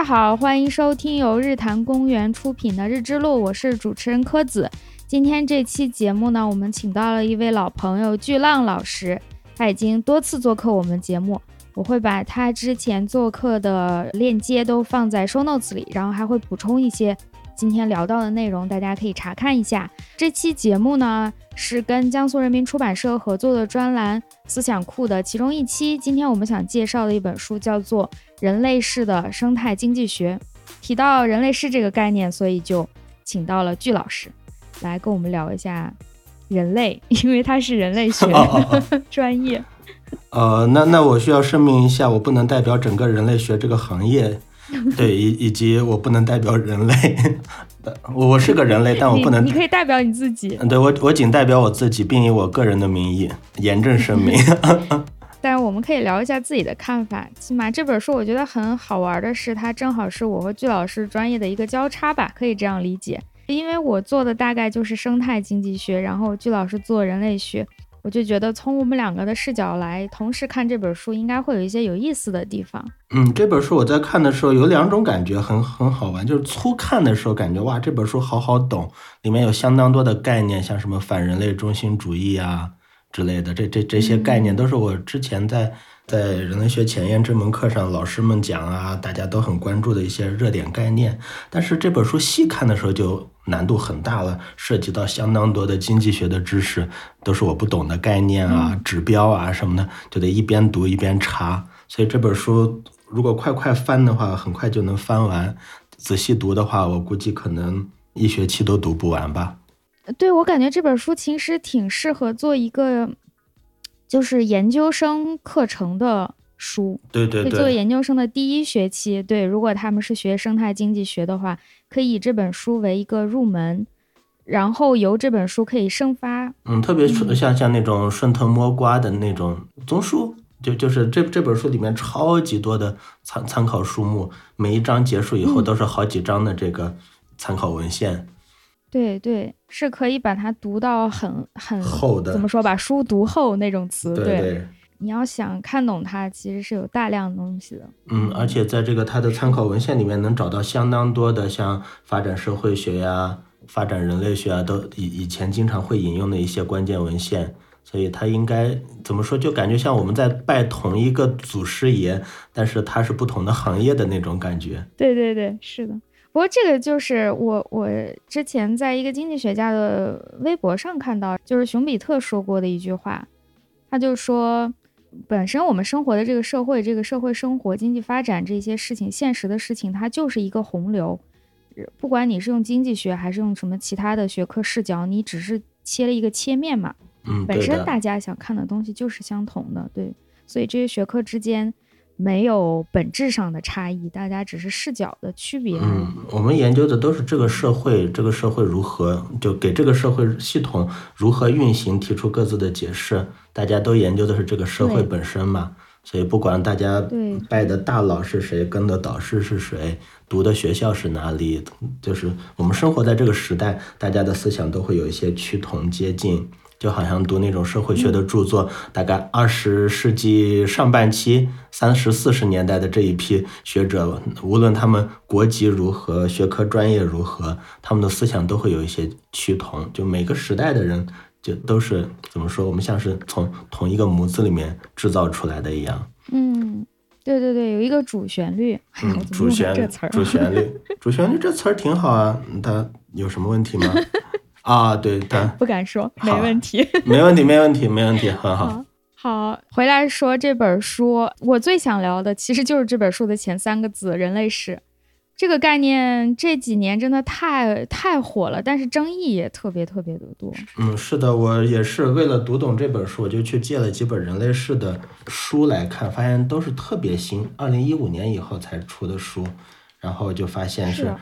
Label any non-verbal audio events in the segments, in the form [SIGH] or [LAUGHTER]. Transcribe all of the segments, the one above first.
大家好，欢迎收听由日坛公园出品的《日之路》，我是主持人柯子。今天这期节目呢，我们请到了一位老朋友巨浪老师，他已经多次做客我们节目，我会把他之前做客的链接都放在 show notes 里，然后还会补充一些今天聊到的内容，大家可以查看一下。这期节目呢是跟江苏人民出版社合作的专栏《思想库》的其中一期。今天我们想介绍的一本书叫做《人类式的生态经济学》，提到人类世这个概念，所以就请到了巨老师。来跟我们聊一下人类，因为他是人类学 [LAUGHS] 专业。呃，那那我需要声明一下，我不能代表整个人类学这个行业，[LAUGHS] 对，以以及我不能代表人类。我我是个人类，但我不能。你可以代表你自己。对我，我仅代表我自己，并以我个人的名义严正声明。[LAUGHS] 但是我们可以聊一下自己的看法。起码这本书我觉得很好玩的是，它正好是我和巨老师专业的一个交叉吧，可以这样理解。因为我做的大概就是生态经济学，然后巨老师做人类学，我就觉得从我们两个的视角来同时看这本书，应该会有一些有意思的地方。嗯，这本书我在看的时候有两种感觉，很很好玩。就是粗看的时候感觉哇，这本书好好懂，里面有相当多的概念，像什么反人类中心主义啊之类的，这这这些概念都是我之前在。在人类学前沿这门课上，老师们讲啊，大家都很关注的一些热点概念。但是这本书细看的时候就难度很大了，涉及到相当多的经济学的知识，都是我不懂的概念啊、指标啊什么的，就得一边读一边查。所以这本书如果快快翻的话，很快就能翻完；仔细读的话，我估计可能一学期都读不完吧。对我感觉这本书其实挺适合做一个。就是研究生课程的书，对对对，作为研究生的第一学期，对，如果他们是学生态经济学的话，可以以这本书为一个入门，然后由这本书可以生发，嗯，特别像像那种顺藤摸瓜的那种综述，就就是这这本书里面超级多的参参考书目，每一章结束以后都是好几章的这个参考文献。对对，是可以把它读到很很厚的，怎么说把书读厚那种词。对，你要想看懂它，其实是有大量东西的。嗯，而且在这个它的参考文献里面，能找到相当多的像发展社会学呀、发展人类学啊，都以以前经常会引用的一些关键文献。所以它应该怎么说，就感觉像我们在拜同一个祖师爷，但是他是不同的行业的那种感觉。对对对，是的。不过这个就是我我之前在一个经济学家的微博上看到，就是熊彼特说过的一句话，他就说，本身我们生活的这个社会，这个社会生活、经济发展这些事情，现实的事情，它就是一个洪流，不管你是用经济学还是用什么其他的学科视角，你只是切了一个切面嘛，嗯，本身大家想看的东西就是相同的，对，所以这些学科之间。没有本质上的差异，大家只是视角的区别。嗯，我们研究的都是这个社会，这个社会如何，就给这个社会系统如何运行提出各自的解释。大家都研究的是这个社会本身嘛，所以不管大家拜的大佬是谁，跟的导师是谁，读的学校是哪里，就是我们生活在这个时代，大家的思想都会有一些趋同接近。就好像读那种社会学的著作，大概二十世纪上半期、三十四十年代的这一批学者，无论他们国籍如何、学科专业如何，他们的思想都会有一些趋同。就每个时代的人，就都是怎么说？我们像是从同一个模子里面制造出来的一样。嗯，对对对，有一个主旋律。嗯，[LAUGHS] 主旋律，[LAUGHS] 主旋律，主旋律这词儿挺好啊。它有什么问题吗？啊，对但，[LAUGHS] 不敢说，没问题，[LAUGHS] 没问题，没问题，没问题，很好。好，回来说这本书，我最想聊的其实就是这本书的前三个字“人类史”这个概念，这几年真的太太火了，但是争议也特别特别的多。嗯，是的，我也是为了读懂这本书，我就去借了几本人类史的书来看，发现都是特别新，二零一五年以后才出的书，然后就发现是。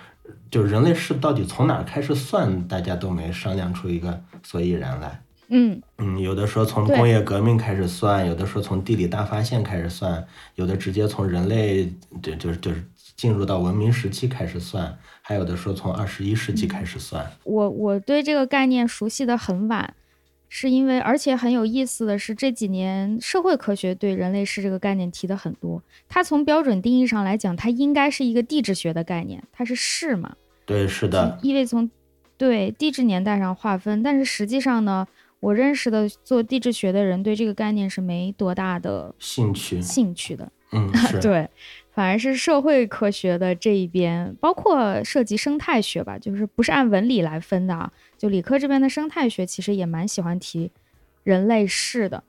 就人类是到底从哪开始算，大家都没商量出一个所以然来。嗯嗯，有的说从工业革命开始算，有的说从地理大发现开始算，有的直接从人类就就是就是进入到文明时期开始算，还有的说从二十一世纪开始算。我我对这个概念熟悉的很晚，是因为，而且很有意思的是，这几年社会科学对人类世这个概念提的很多。它从标准定义上来讲，它应该是一个地质学的概念，它是世嘛？对，是的。因为从对地质年代上划分，但是实际上呢，我认识的做地质学的人对这个概念是没多大的兴趣兴趣的。嗯，[LAUGHS] 对，反而是社会科学的这一边，包括涉及生态学吧，就是不是按文理来分的啊。就理科这边的生态学其实也蛮喜欢提人类世的。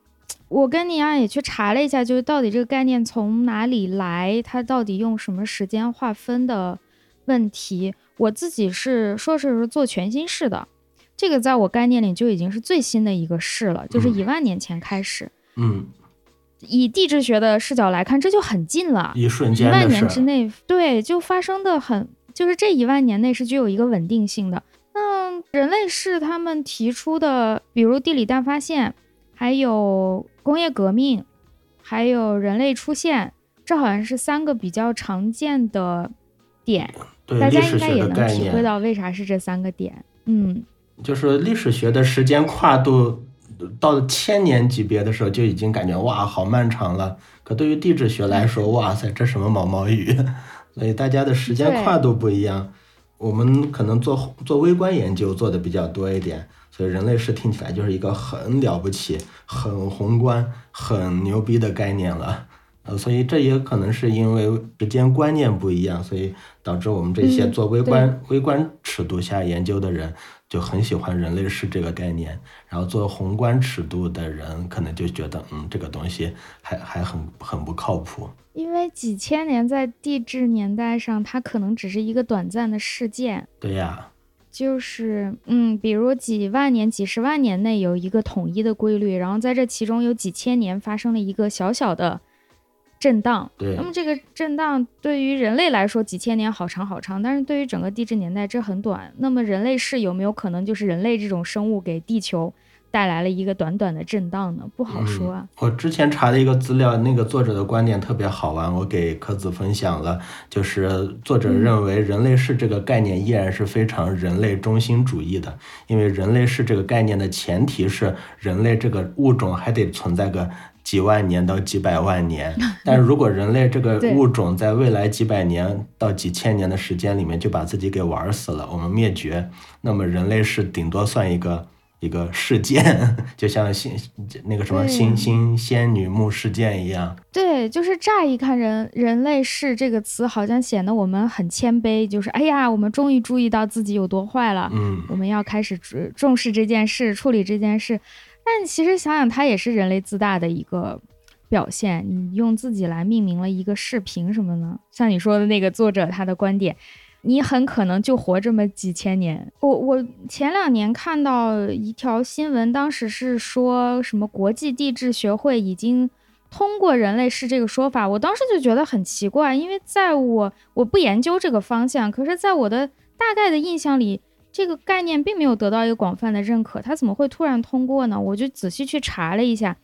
我跟你啊也去查了一下，就是到底这个概念从哪里来，它到底用什么时间划分的问题。我自己是说是做全新世的，这个在我概念里就已经是最新的一个世了，就是一万年前开始。嗯，以地质学的视角来看，这就很近了，一瞬间，一万年之内，对，就发生的很，就是这一万年内是具有一个稳定性的。那人类是他们提出的，比如地理大发现，还有工业革命，还有人类出现，这好像是三个比较常见的点。大家应该也能体会到为啥是这三个点。嗯，就是历史学的时间跨度到千年级别的时候，就已经感觉哇，好漫长了。可对于地质学来说，哇塞，这什么毛毛雨？[LAUGHS] 所以大家的时间跨度不一样。我们可能做做微观研究做的比较多一点，所以人类是听起来就是一个很了不起、很宏观、很牛逼的概念了。呃，所以这也可能是因为时间观念不一样，所以导致我们这些做微观微观尺度下研究的人就很喜欢人类世这个概念，然后做宏观尺度的人可能就觉得，嗯，这个东西还还很很不靠谱。因为几千年在地质年代上，它可能只是一个短暂的事件。对呀，就是嗯，比如几万年、几十万年内有一个统一的规律，然后在这其中有几千年发生了一个小小的震荡。对，那么这个震荡对于人类来说几千年好长好长，但是对于整个地质年代这很短。那么人类是有没有可能就是人类这种生物给地球？带来了一个短短的震荡呢，不好说啊。我之前查的一个资料，那个作者的观点特别好玩，我给柯子分享了。就是作者认为人类是这个概念依然是非常人类中心主义的，因为人类是这个概念的前提是人类这个物种还得存在个几万年到几百万年。[LAUGHS] 但是如果人类这个物种在未来几百年到几千年的时间里面就把自己给玩死了，我们灭绝，那么人类是顶多算一个。一个事件，[LAUGHS] 就像星那个什么星星仙女木事件一样。对，就是乍一看，人人类是这个词，好像显得我们很谦卑，就是哎呀，我们终于注意到自己有多坏了。嗯，我们要开始重视这件事，处理这件事。但其实想想，它也是人类自大的一个表现。你用自己来命名了一个视频什么呢？像你说的那个作者，他的观点。你很可能就活这么几千年。我我前两年看到一条新闻，当时是说什么国际地质学会已经通过人类是这个说法，我当时就觉得很奇怪，因为在我我不研究这个方向，可是在我的大概的印象里，这个概念并没有得到一个广泛的认可，它怎么会突然通过呢？我就仔细去查了一下，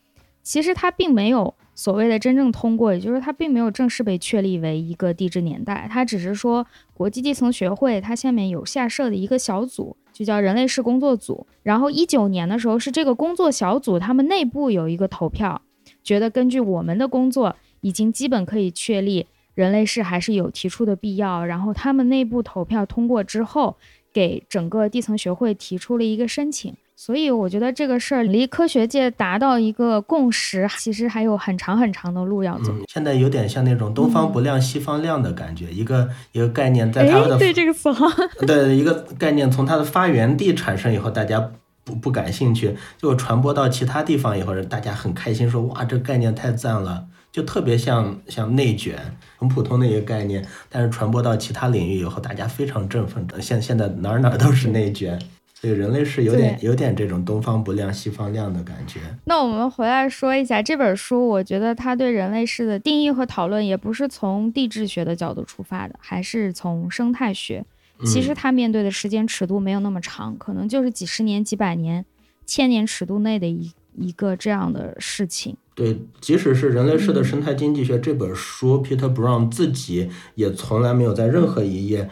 其实它并没有。所谓的真正通过，也就是它并没有正式被确立为一个地质年代，它只是说国际地层学会它下面有下设的一个小组，就叫人类世工作组。然后一九年的时候是这个工作小组他们内部有一个投票，觉得根据我们的工作已经基本可以确立人类世还是有提出的必要。然后他们内部投票通过之后，给整个地层学会提出了一个申请。所以我觉得这个事儿离科学界达到一个共识，其实还有很长很长的路要走。现在有点像那种东方不亮西方亮的感觉，一个一个概念在它的对这个词哈，[LAUGHS] 对一个概念从它的发源地产生以后，大家不不感兴趣，就传播到其他地方以后，大家很开心说哇，这概念太赞了，就特别像像内卷，很普通的一个概念，但是传播到其他领域以后，大家非常振奋。现现在哪哪都是内卷。所以，人类是有点有点这种东方不亮西方亮的感觉。那我们回来说一下这本书，我觉得它对人类世的定义和讨论，也不是从地质学的角度出发的，还是从生态学。其实它面对的时间尺度没有那么长，可能就是几十年、几百年、千年尺度内的一一个这样的事情。对，即使是人类世的生态经济学这本书，Peter Brown 自己也从来没有在任何一页。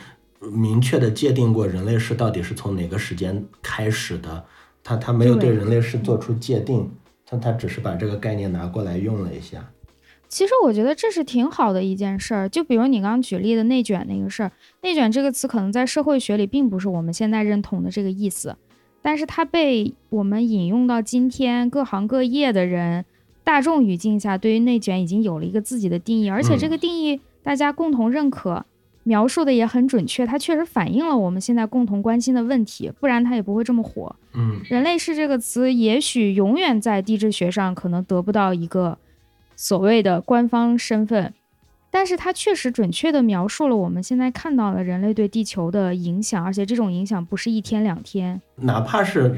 明确的界定过人类世到底是从哪个时间开始的，他他没有对人类世做出界定，他他只是把这个概念拿过来用了一下。其实我觉得这是挺好的一件事儿。就比如你刚刚举例的内卷那个事儿，内卷这个词可能在社会学里并不是我们现在认同的这个意思，但是它被我们引用到今天各行各业的人大众语境下，对于内卷已经有了一个自己的定义，而且这个定义大家共同认可。描述的也很准确，它确实反映了我们现在共同关心的问题，不然它也不会这么火。嗯，人类是这个词也许永远在地质学上可能得不到一个所谓的官方身份，但是它确实准确地描述了我们现在看到的人类对地球的影响，而且这种影响不是一天两天。哪怕是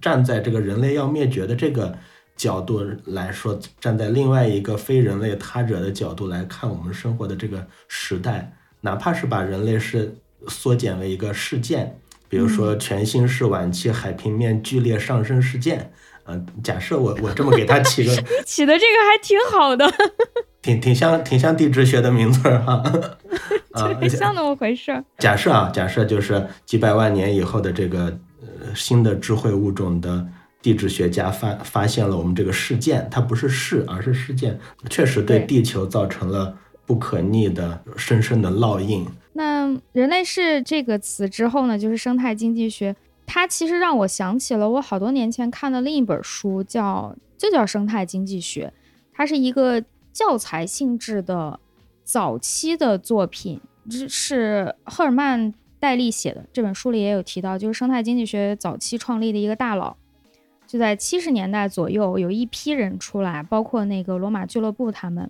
站在这个人类要灭绝的这个角度来说，站在另外一个非人类他者的角度来看我们生活的这个时代。哪怕是把人类是缩减为一个事件，比如说全新世晚期海平面剧烈上升事件，嗯，假设我我这么给他起个，[LAUGHS] 起的这个还挺好的，[LAUGHS] 挺挺像挺像地质学的名字哈，[LAUGHS] 啊，像那么回事。假设啊，假设就是几百万年以后的这个呃新的智慧物种的地质学家发发现了我们这个事件，它不是事，而是事件，确实对地球造成了。不可逆的、深深的烙印。那“人类是”这个词之后呢，就是生态经济学。它其实让我想起了我好多年前看的另一本书，叫就叫《生态经济学》。它是一个教材性质的早期的作品，是赫尔曼·戴利写的。这本书里也有提到，就是生态经济学早期创立的一个大佬，就在七十年代左右，有一批人出来，包括那个罗马俱乐部他们。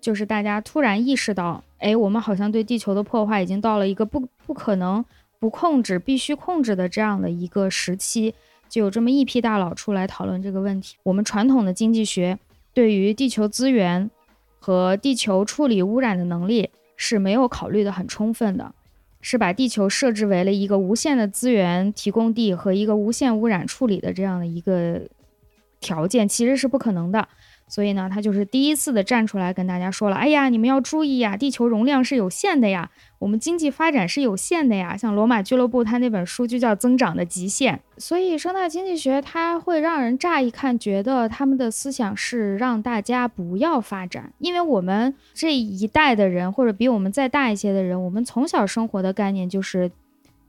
就是大家突然意识到，哎，我们好像对地球的破坏已经到了一个不不可能不控制、必须控制的这样的一个时期，就有这么一批大佬出来讨论这个问题。我们传统的经济学对于地球资源和地球处理污染的能力是没有考虑的很充分的，是把地球设置为了一个无限的资源提供地和一个无限污染处理的这样的一个条件，其实是不可能的。所以呢，他就是第一次的站出来跟大家说了：“哎呀，你们要注意呀，地球容量是有限的呀，我们经济发展是有限的呀。”像罗马俱乐部他那本书就叫《增长的极限》。所以生态经济学它会让人乍一看觉得他们的思想是让大家不要发展，因为我们这一代的人或者比我们再大一些的人，我们从小生活的概念就是。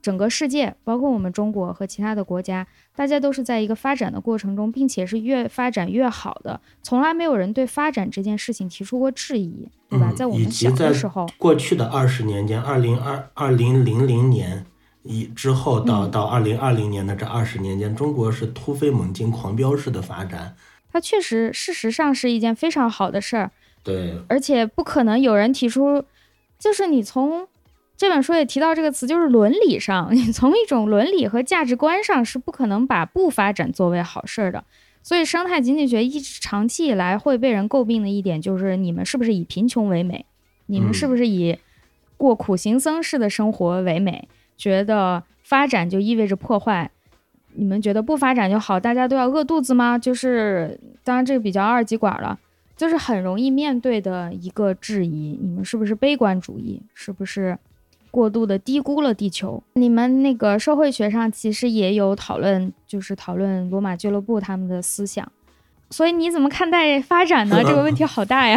整个世界，包括我们中国和其他的国家，大家都是在一个发展的过程中，并且是越发展越好的。从来没有人对发展这件事情提出过质疑，对吧？在我们小的时候，过去的二十年间，二零二二零零零年以之后到到二零二零年的这二十年间，中国是突飞猛进、狂飙式的发展。它确实，事实上是一件非常好的事儿。对，而且不可能有人提出，就是你从。这本书也提到这个词，就是伦理上，你从一种伦理和价值观上是不可能把不发展作为好事儿的。所以，生态经济学一直长期以来会被人诟病的一点就是，你们是不是以贫穷为美？你们是不是以过苦行僧式的生活为美？觉得发展就意味着破坏？你们觉得不发展就好？大家都要饿肚子吗？就是，当然这个比较二极管了，就是很容易面对的一个质疑：你们是不是悲观主义？是不是？过度的低估了地球。你们那个社会学上其实也有讨论，就是讨论罗马俱乐部他们的思想。所以你怎么看待发展呢？这个问题好大呀！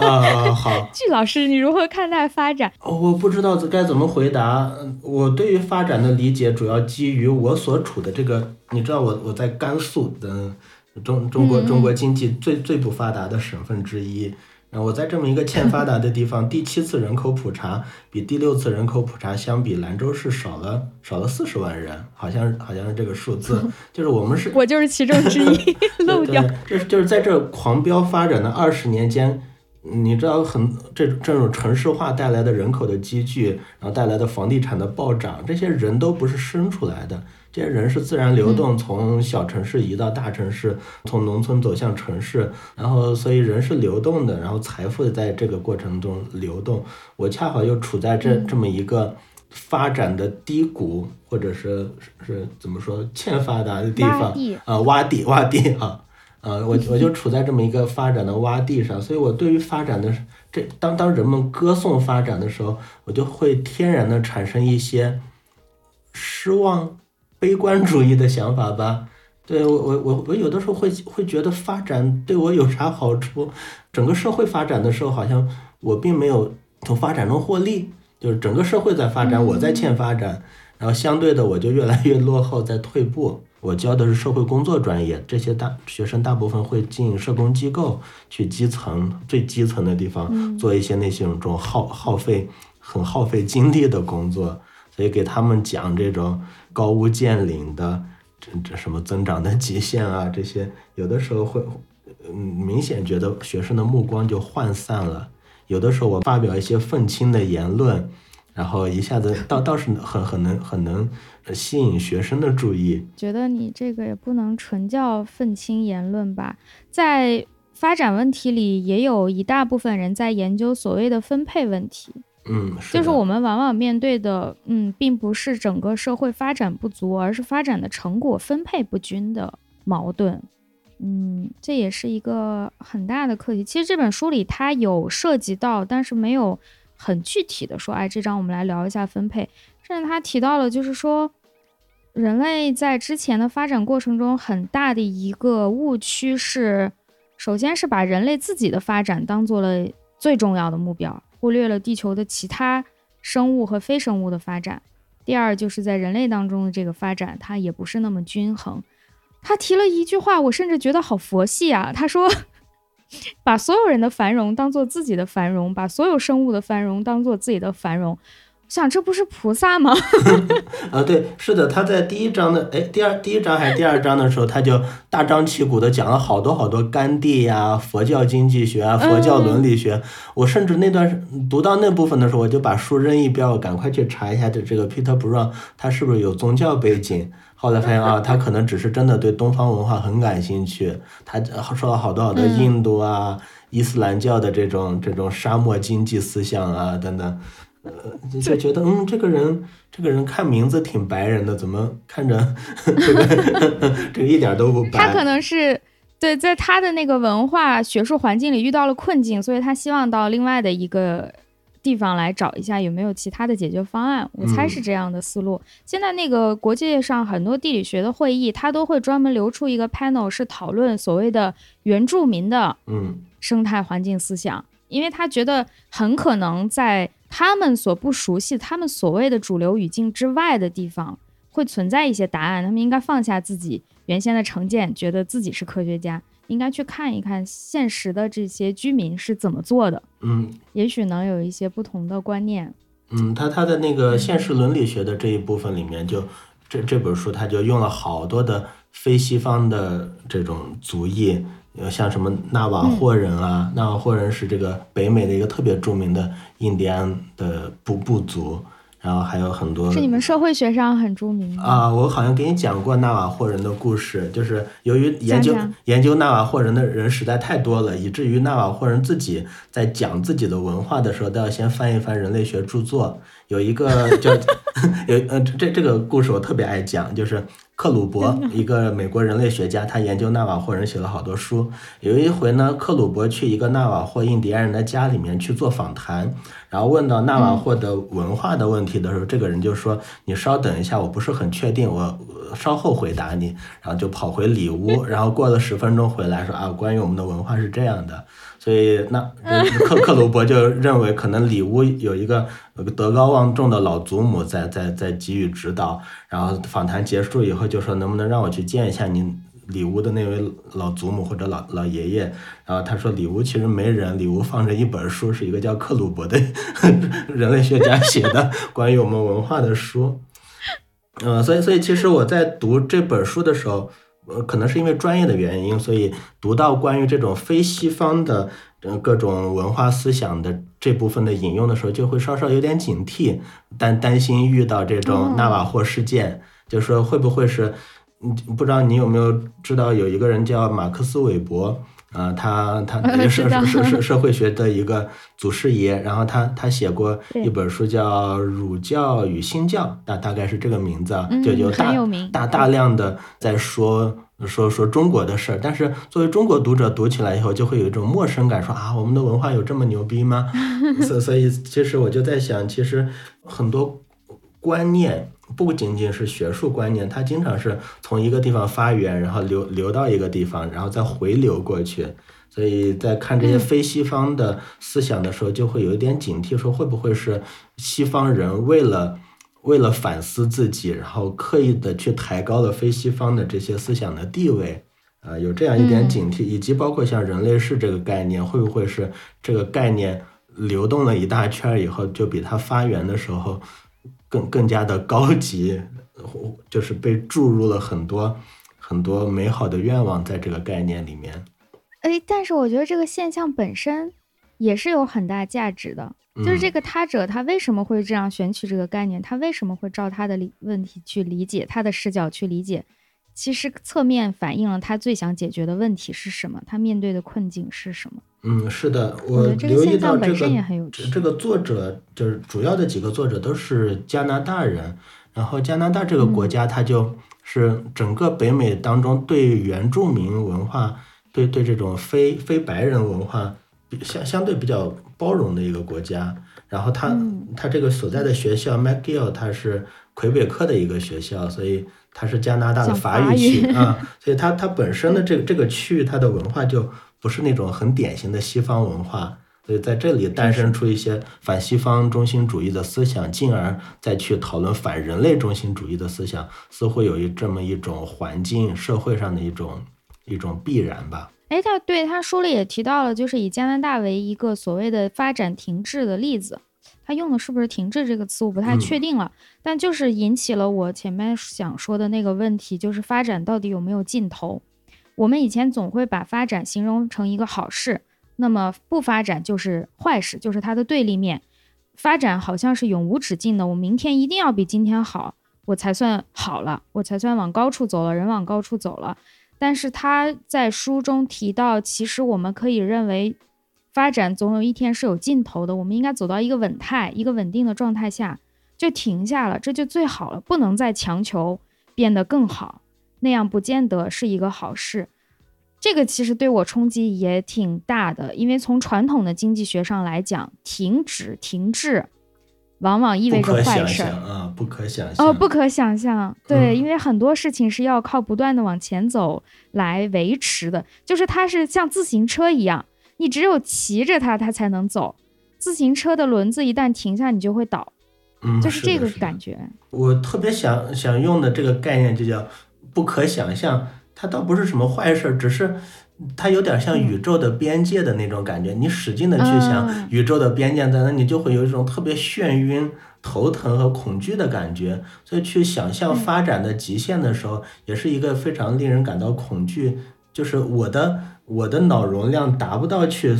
啊，好，季 [LAUGHS] 老师，你如何看待发展？我不知道该怎么回答。我对于发展的理解主要基于我所处的这个，你知道，我我在甘肃的中中国中国经济最最不发达的省份之一。我在这么一个欠发达的地方，第七次人口普查比第六次人口普查相比，兰州市少了少了四十万人，好像好像是这个数字，[LAUGHS] 就是我们是，我就是其中之一，[LAUGHS] 漏掉，就是就是在这狂飙发展的二十年间，你知道很这这种城市化带来的人口的积聚，然后带来的房地产的暴涨，这些人都不是生出来的。这些人是自然流动，从小城市移到大城市，从农村走向城市，然后所以人是流动的，然后财富在这个过程中流动。我恰好又处在这这么一个发展的低谷，或者是是怎么说欠发达的地方啊，洼地洼地啊，呃，我我就处在这么一个发展的洼地上，所以我对于发展的这当当人们歌颂发展的时候，我就会天然的产生一些失望。悲观主义的想法吧，对我我我我有的时候会会觉得发展对我有啥好处？整个社会发展的时候，好像我并没有从发展中获利，就是整个社会在发展，我在欠发展，然后相对的我就越来越落后，在退步。我教的是社会工作专业，这些大学生大部分会进社工机构，去基层最基层的地方做一些那些种耗耗费很耗费精力的工作，所以给他们讲这种高屋建瓴的这这什么增长的极限啊，这些有的时候会嗯明显觉得学生的目光就涣散了，有的时候我发表一些愤青的言论。然后一下子倒倒是很很能很能吸引学生的注意。觉得你这个也不能纯叫愤青言论吧，在发展问题里，也有一大部分人在研究所谓的分配问题。嗯，就是我们往往面对的，嗯，并不是整个社会发展不足，而是发展的成果分配不均的矛盾。嗯，这也是一个很大的课题。其实这本书里它有涉及到，但是没有。很具体的说，哎，这章我们来聊一下分配。甚至他提到了，就是说，人类在之前的发展过程中，很大的一个误区是，首先是把人类自己的发展当做了最重要的目标，忽略了地球的其他生物和非生物的发展。第二，就是在人类当中的这个发展，它也不是那么均衡。他提了一句话，我甚至觉得好佛系啊。他说。把所有人的繁荣当做自己的繁荣，把所有生物的繁荣当做自己的繁荣，想这不是菩萨吗？[LAUGHS] 啊，对，是的，他在第一章的，哎，第二第一章还是第二章的时候，他就大张旗鼓的讲了好多好多甘地呀、佛教经济学啊、佛教伦理学。我甚至那段读到那部分的时候，我就把书扔一边，我赶快去查一下这这个 Peter Brown 他是不是有宗教背景。后来发现啊，他可能只是真的对东方文化很感兴趣。他说了好多好多印度啊、伊斯兰教的这种这种沙漠经济思想啊等等，呃，就觉得嗯，这个人这个人看名字挺白人的，怎么看着这个 [LAUGHS] 这个一点都不白？他可能是对在他的那个文化学术环境里遇到了困境，所以他希望到另外的一个。地方来找一下有没有其他的解决方案，我猜是这样的思路。现在那个国际上很多地理学的会议，他都会专门留出一个 panel 是讨论所谓的原住民的嗯生态环境思想，因为他觉得很可能在他们所不熟悉、他们所谓的主流语境之外的地方会存在一些答案，他们应该放下自己原先的成见，觉得自己是科学家。应该去看一看现实的这些居民是怎么做的，嗯，也许能有一些不同的观念。嗯，他他的那个现实伦理学的这一部分里面，就这这本书他就用了好多的非西方的这种族裔，呃，像什么纳瓦霍人啊，纳瓦霍人是这个北美的一个特别著名的印第安的部部族。然后还有很多是你们社会学上很著名啊，我好像给你讲过纳瓦霍人的故事，就是由于研究研究纳瓦霍人的人实在太多了，以至于纳瓦霍人自己在讲自己的文化的时候，都要先翻一翻人类学著作。有一个叫 [LAUGHS] 有呃这这个故事我特别爱讲，就是克鲁伯一个美国人类学家，他研究纳瓦霍人写了好多书。有一回呢，克鲁伯去一个纳瓦霍印第安人的家里面去做访谈。然后问到纳瓦霍的文化的问题的时候，这个人就说：“你稍等一下，我不是很确定，我稍后回答你。”然后就跑回里屋，[LAUGHS] 然后过了十分钟回来说：“啊，关于我们的文化是这样的。”所以那克克鲁伯就认为可能里屋有一个德高望重的老祖母在在在给予指导。然后访谈结束以后就说：“能不能让我去见一下您？”里屋的那位老祖母或者老老爷爷，然后他说里屋其实没人，里屋放着一本书，是一个叫克鲁伯的 [LAUGHS] 人类学家写的关于我们文化的书。嗯，所以所以其实我在读这本书的时候，呃，可能是因为专业的原因，所以读到关于这种非西方的呃各种文化思想的这部分的引用的时候，就会稍稍有点警惕，担担心遇到这种纳瓦霍事件，就说会不会是。你不知道你有没有知道有一个人叫马克思韦伯啊，他他是是是是社会学的一个祖师爷，然后他他写过一本书叫《儒教与新教》，大大概是这个名字啊，就有大大大量的在说说说中国的事儿，但是作为中国读者读起来以后就会有一种陌生感，说啊，我们的文化有这么牛逼吗？所所以其实我就在想，其实很多观念。不仅仅是学术观念，它经常是从一个地方发源，然后流流到一个地方，然后再回流过去。所以在看这些非西方的思想的时候，就会有一点警惕，说会不会是西方人为了 [LAUGHS] 为了反思自己，然后刻意的去抬高了非西方的这些思想的地位。啊，有这样一点警惕，以及包括像人类世这个概念，会不会是这个概念流动了一大圈以后，就比它发源的时候更更加的高级，就是被注入了很多很多美好的愿望在这个概念里面。哎，但是我觉得这个现象本身也是有很大价值的，就是这个他者他为什么会这样选取这个概念，他为什么会照他的理问题去理解，他的视角去理解。其实侧面反映了他最想解决的问题是什么，他面对的困境是什么。嗯，是的，我留意到这个这个作者就是主要的几个作者都是加拿大人，然后加拿大这个国家，它就是整个北美当中对原住民文化、对对这种非非白人文化相相对比较包容的一个国家。然后他他这个所在的学校 McGill，它是魁北克的一个学校，所以。它是加拿大的法语区啊，所以它它本身的这个 [LAUGHS] 这个区域，它的文化就不是那种很典型的西方文化，所以在这里诞生出一些反西方中心主义的思想，进而再去讨论反人类中心主义的思想，似乎有一这么一种环境社会上的一种一种必然吧。哎，他对他书里也提到了，就是以加拿大为一个所谓的发展停滞的例子。他用的是不是“停滞”这个词，我不太确定了。但就是引起了我前面想说的那个问题，就是发展到底有没有尽头？我们以前总会把发展形容成一个好事，那么不发展就是坏事，就是它的对立面。发展好像是永无止境的，我明天一定要比今天好，我才算好了，我才算往高处走了，人往高处走了。但是他在书中提到，其实我们可以认为。发展总有一天是有尽头的，我们应该走到一个稳态、一个稳定的状态下就停下了，这就最好了，不能再强求变得更好，那样不见得是一个好事。这个其实对我冲击也挺大的，因为从传统的经济学上来讲，停止、停滞往往意味着坏事啊，不可想象哦，不可想象。对，因为很多事情是要靠不断的往前走来维持的，就是它是像自行车一样。你只有骑着它，它才能走。自行车的轮子一旦停下，你就会倒。嗯，就是这个感觉。我特别想想用的这个概念就叫不可想象。它倒不是什么坏事，只是它有点像宇宙的边界的那种感觉。你使劲的去想宇宙的边界在哪，你就会有一种特别眩晕、头疼和恐惧的感觉。所以去想象发展的极限的时候，也是一个非常令人感到恐惧。就是我的。我的脑容量达不到去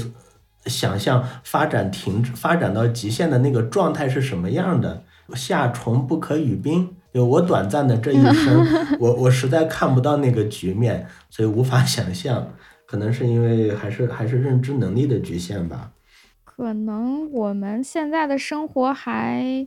想象发展停止、发展到极限的那个状态是什么样的。夏虫不可语冰，就我短暂的这一 [LAUGHS] 生，我我实在看不到那个局面，所以无法想象。可能是因为还是还是认知能力的局限吧。可能我们现在的生活还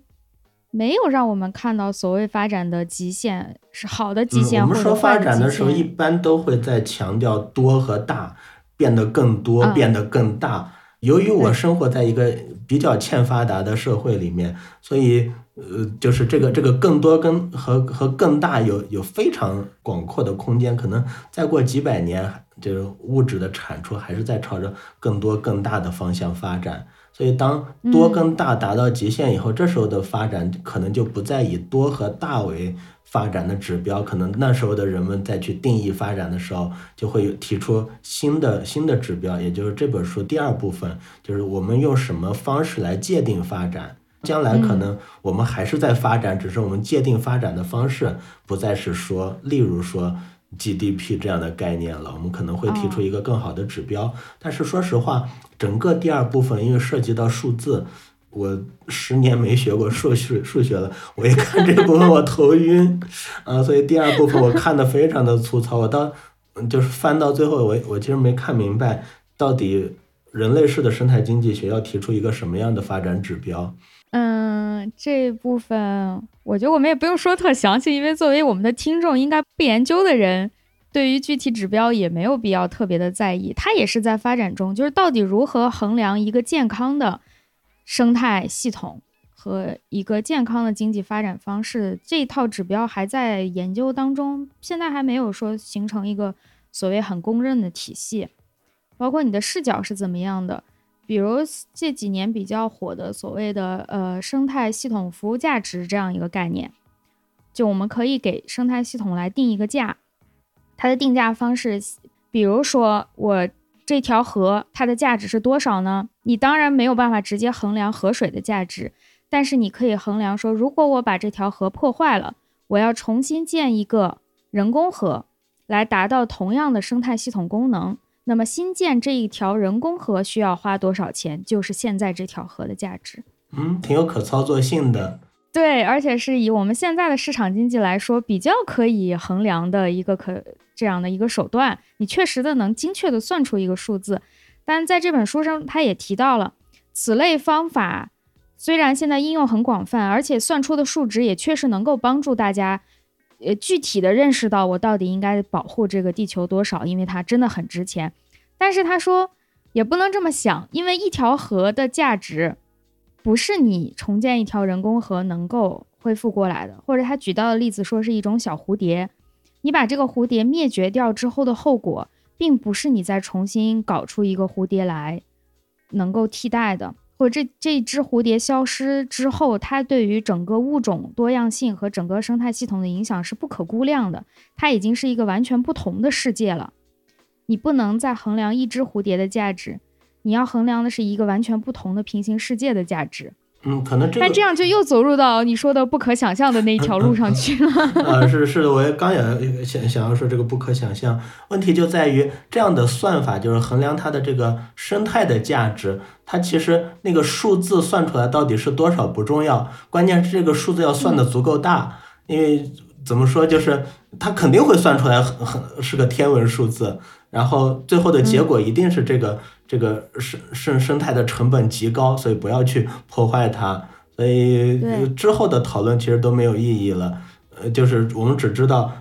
没有让我们看到所谓发展的极限是好的极限。我们说发展的时候，一般都会在强调多和大。变得更多，变得更大。由于我生活在一个比较欠发达的社会里面，所以呃，就是这个这个更多跟和和更大有有非常广阔的空间。可能再过几百年，就是物质的产出还是在朝着更多更大的方向发展。所以，当多跟大达到极限以后，这时候的发展可能就不再以多和大为。发展的指标，可能那时候的人们再去定义发展的时候，就会提出新的新的指标，也就是这本书第二部分，就是我们用什么方式来界定发展。将来可能我们还是在发展，只是我们界定发展的方式不再是说，例如说 GDP 这样的概念了，我们可能会提出一个更好的指标。但是说实话，整个第二部分因为涉及到数字。我十年没学过数学数学了，我一看这部分我头晕，[LAUGHS] 啊，所以第二部分我看的非常的粗糙。我到就是翻到最后，我我其实没看明白到底人类式的生态经济学要提出一个什么样的发展指标。嗯，这部分我觉得我们也不用说特详细，因为作为我们的听众，应该不研究的人，对于具体指标也没有必要特别的在意。它也是在发展中，就是到底如何衡量一个健康的。生态系统和一个健康的经济发展方式，这一套指标还在研究当中，现在还没有说形成一个所谓很公认的体系。包括你的视角是怎么样的？比如这几年比较火的所谓的呃生态系统服务价值这样一个概念，就我们可以给生态系统来定一个价，它的定价方式，比如说我。这条河它的价值是多少呢？你当然没有办法直接衡量河水的价值，但是你可以衡量说，如果我把这条河破坏了，我要重新建一个人工河，来达到同样的生态系统功能，那么新建这一条人工河需要花多少钱，就是现在这条河的价值。嗯，挺有可操作性的。对，而且是以我们现在的市场经济来说，比较可以衡量的一个可这样的一个手段，你确实的能精确的算出一个数字。但在这本书上，他也提到了此类方法虽然现在应用很广泛，而且算出的数值也确实能够帮助大家，呃，具体的认识到我到底应该保护这个地球多少，因为它真的很值钱。但是他说也不能这么想，因为一条河的价值。不是你重建一条人工河能够恢复过来的，或者他举到的例子说是一种小蝴蝶，你把这个蝴蝶灭绝掉之后的后果，并不是你再重新搞出一个蝴蝶来能够替代的，或者这这只蝴蝶消失之后，它对于整个物种多样性和整个生态系统的影响是不可估量的，它已经是一个完全不同的世界了，你不能再衡量一只蝴蝶的价值。你要衡量的是一个完全不同的平行世界的价值，嗯，可能这但这样就又走入到你说的不可想象的那一条路上去了。啊，[LAUGHS] 是是的，我也刚也想想要说这个不可想象，问题就在于这样的算法就是衡量它的这个生态的价值，它其实那个数字算出来到底是多少不重要，关键是这个数字要算的足够大，因为怎么说就是它肯定会算出来很很是个天文数字，然后最后的结果一定是这个。这个生生生态的成本极高，所以不要去破坏它。所以之后的讨论其实都没有意义了。呃，就是我们只知道，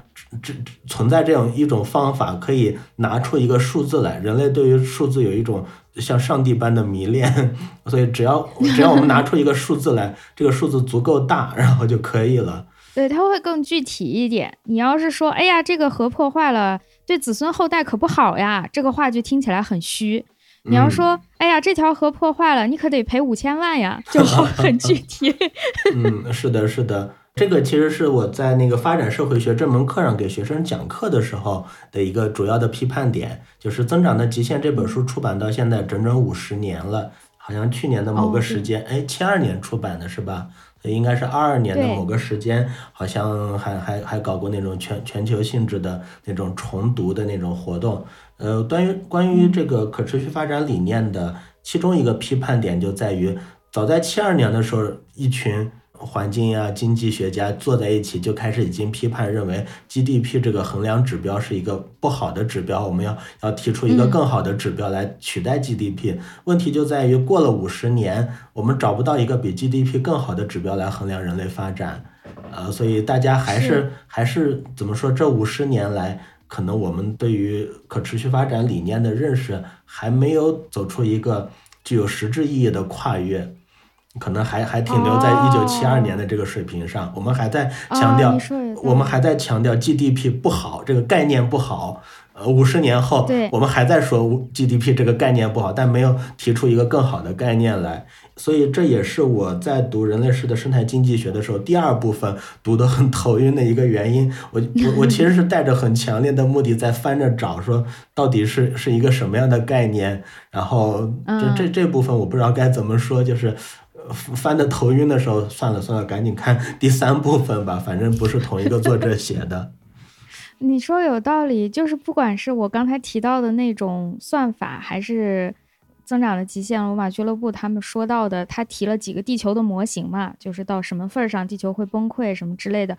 只存在这样一种方法，可以拿出一个数字来。人类对于数字有一种像上帝般的迷恋，[LAUGHS] 所以只要只要我们拿出一个数字来，这个数字足够大，然后就可以了。对，它会更具体一点。你要是说，哎呀，这个核破坏了，对子孙后代可不好呀，这个话就听起来很虚。你要说，哎呀，这条河破坏了，你可得赔五千万呀，就 [LAUGHS] 很具体。嗯，是的，是的，这个其实是我在那个发展社会学这门课上给学生讲课的时候的一个主要的批判点，就是《增长的极限》这本书出版到现在整整五十年了，好像去年的某个时间，哎，七二年出版的是吧？应该是二二年的某个时间，好像还还还搞过那种全全球性质的那种重读的那种活动。呃，关于关于这个可持续发展理念的其中一个批判点就在于，早在七二年的时候，一群。环境呀，经济学家坐在一起就开始已经批判，认为 GDP 这个衡量指标是一个不好的指标，我们要要提出一个更好的指标来取代 GDP。问题就在于过了五十年，我们找不到一个比 GDP 更好的指标来衡量人类发展，呃，所以大家还是还是怎么说？这五十年来，可能我们对于可持续发展理念的认识还没有走出一个具有实质意义的跨越。可能还还停留在一九七二年的这个水平上，我们还在强调，我们还在强调 GDP 不好这个概念不好。呃，五十年后，我们还在说 GDP 这个概念不好，但没有提出一个更好的概念来。所以这也是我在读人类史的生态经济学的时候，第二部分读得很头晕的一个原因。我我我其实是带着很强烈的目的在翻着找，说到底是是一个什么样的概念。然后这这这部分我不知道该怎么说，就是。翻的头晕的时候，算了算了，赶紧看第三部分吧，反正不是同一个作者写的。[LAUGHS] 你说有道理，就是不管是我刚才提到的那种算法，还是增长的极限罗马俱乐部他们说到的，他提了几个地球的模型嘛，就是到什么份儿上地球会崩溃什么之类的，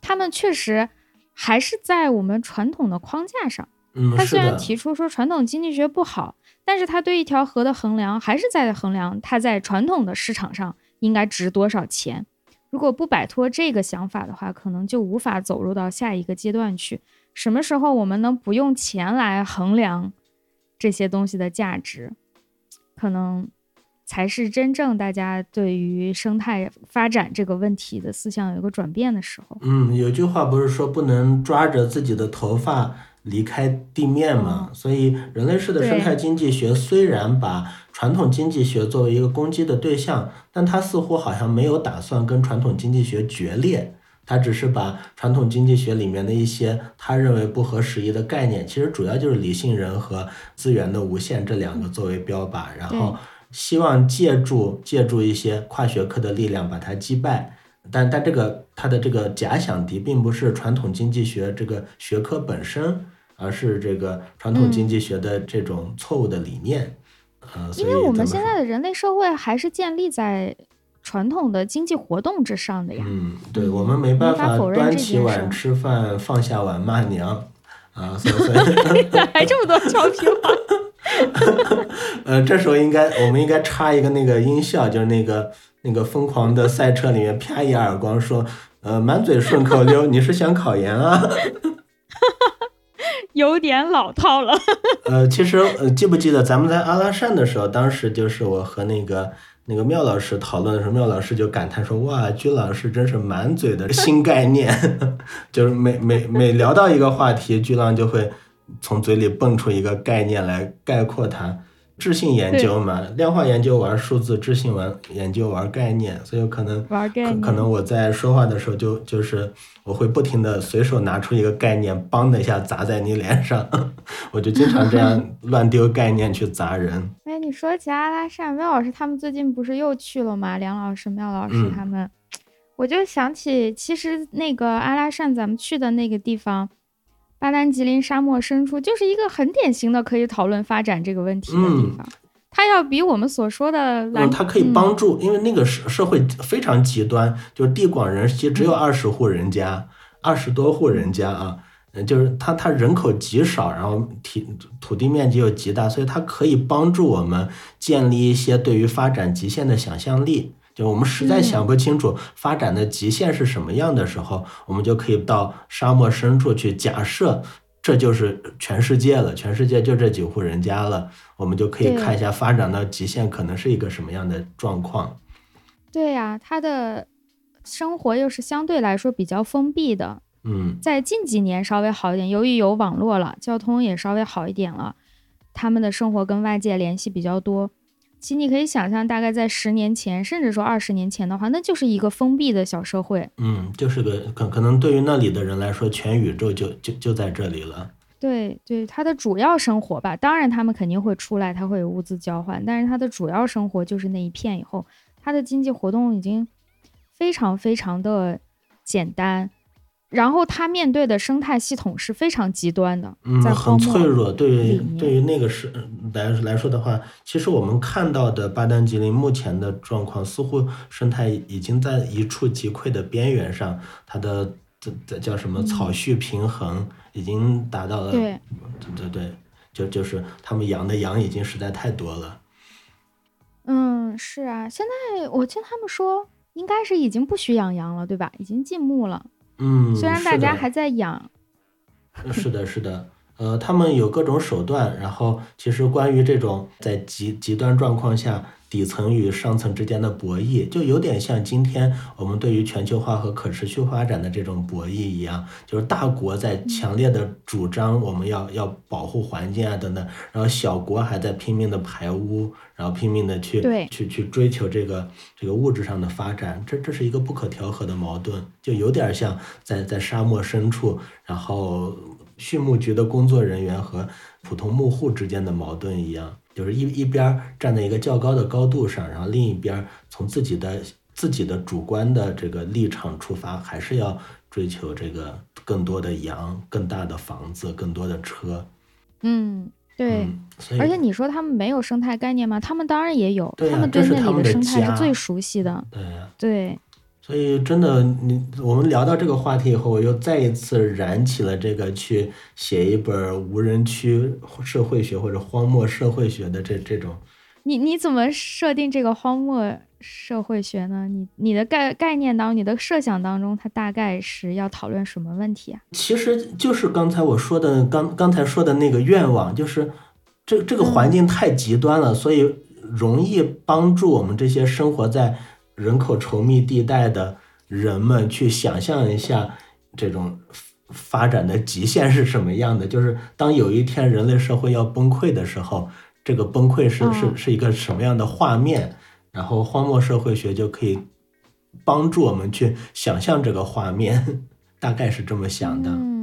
他们确实还是在我们传统的框架上。嗯，他虽然提出说传统经济学不好。但是他对一条河的衡量还是在衡量它在传统的市场上应该值多少钱。如果不摆脱这个想法的话，可能就无法走入到下一个阶段去。什么时候我们能不用钱来衡量这些东西的价值？可能才是真正大家对于生态发展这个问题的思想有一个转变的时候。嗯，有句话不是说不能抓着自己的头发离开地面嘛？所以人类式的生态经济学虽然把传统经济学作为一个攻击的对象，但它似乎好像没有打算跟传统经济学决裂。它只是把传统经济学里面的一些他认为不合时宜的概念，其实主要就是理性人和资源的无限这两个作为标靶，然后希望借助借助一些跨学科的力量把它击败。但但这个它的这个假想敌并不是传统经济学这个学科本身，而是这个传统经济学的这种错误的理念。呃，因为我们现在的人类社会还是建立在。传统的经济活动之上的呀，嗯，对我们没办法端起碗吃饭，放下碗骂娘啊，所以 [LAUGHS] 还这么多俏皮话。[LAUGHS] 呃，这时候应该我们应该插一个那个音效，就是那个那个疯狂的赛车里面啪一耳光说，呃，满嘴顺口溜，你是想考研啊？[LAUGHS] 有点老套了。[LAUGHS] 呃，其实呃，记不记得咱们在阿拉善的时候，当时就是我和那个。那个缪老师讨论的时候，缪老师就感叹说：“哇，鞠老师真是满嘴的新概念，[LAUGHS] 就是每每每聊到一个话题，巨浪就会从嘴里蹦出一个概念来概括它。”智性研究嘛，量化研究玩数字，智性玩研究玩概念，所以可能可可能我在说话的时候就就是我会不停的随手拿出一个概念，梆的一下砸在你脸上，[LAUGHS] 我就经常这样乱丢概念去砸人。哎，你说起阿拉善，妙老师他们最近不是又去了吗？梁老师、妙老师他们，我就想起其实那个阿拉善咱们去的那个地方。巴丹吉林沙漠深处就是一个很典型的可以讨论发展这个问题的地方，它要比我们所说的，嗯，它可以帮助，因为那个社社会非常极端，就是地广人稀，只有二十户人家，二十多户人家啊，嗯，就是它它人口极少，然后体土地面积又极大，所以它可以帮助我们建立一些对于发展极限的想象力。就我们实在想不清楚发展的极限是什么样的时候，我们就可以到沙漠深处去假设，这就是全世界了，全世界就这几户人家了，我们就可以看一下发展到极限可能是一个什么样的状况。对呀，他的生活又是相对来说比较封闭的，嗯，在近几年稍微好一点，由于有网络了，交通也稍微好一点了，他们的生活跟外界联系比较多。其实你可以想象，大概在十年前，甚至说二十年前的话，那就是一个封闭的小社会。嗯，就是个可可能对于那里的人来说，全宇宙就就就在这里了。对对，他的主要生活吧，当然他们肯定会出来，他会有物资交换，但是他的主要生活就是那一片。以后他的经济活动已经非常非常的简单。然后它面对的生态系统是非常极端的，嗯，很脆弱。对于对于那个是来来说的话，其实我们看到的巴丹吉林目前的状况，似乎生态已经在一触即溃的边缘上。它的这这叫什么草畜平衡已经达到了，对对对，就就是他们养的羊已经实在太多了。嗯，是啊，现在我听他们说，应该是已经不许养羊了，对吧？已经禁牧了。嗯，虽然大家还在养，是的，是的，呃，他们有各种手段，然后其实关于这种在极极端状况下。底层与上层之间的博弈，就有点像今天我们对于全球化和可持续发展的这种博弈一样，就是大国在强烈的主张我们要要保护环境啊等等，然后小国还在拼命的排污，然后拼命的去去去追求这个这个物质上的发展，这这是一个不可调和的矛盾，就有点像在在沙漠深处，然后畜牧局的工作人员和普通牧户之间的矛盾一样。就是一一边站在一个较高的高度上，然后另一边从自己的自己的主观的这个立场出发，还是要追求这个更多的羊、更大的房子、更多的车。嗯，对。而且你说他们没有生态概念吗？他们当然也有，他们对那里的生态是最熟悉的。对对。所以，真的，你我们聊到这个话题以后，我又再一次燃起了这个去写一本无人区社会学或者荒漠社会学的这这种。你你怎么设定这个荒漠社会学呢？你你的概概念当中，你的设想当中，它大概是要讨论什么问题啊？其实就是刚才我说的，刚刚才说的那个愿望，就是这这个环境太极端了，所以。容易帮助我们这些生活在人口稠密地带的人们去想象一下这种发展的极限是什么样的。就是当有一天人类社会要崩溃的时候，这个崩溃是是是一个什么样的画面？然后荒漠社会学就可以帮助我们去想象这个画面，[LAUGHS] 大概是这么想的。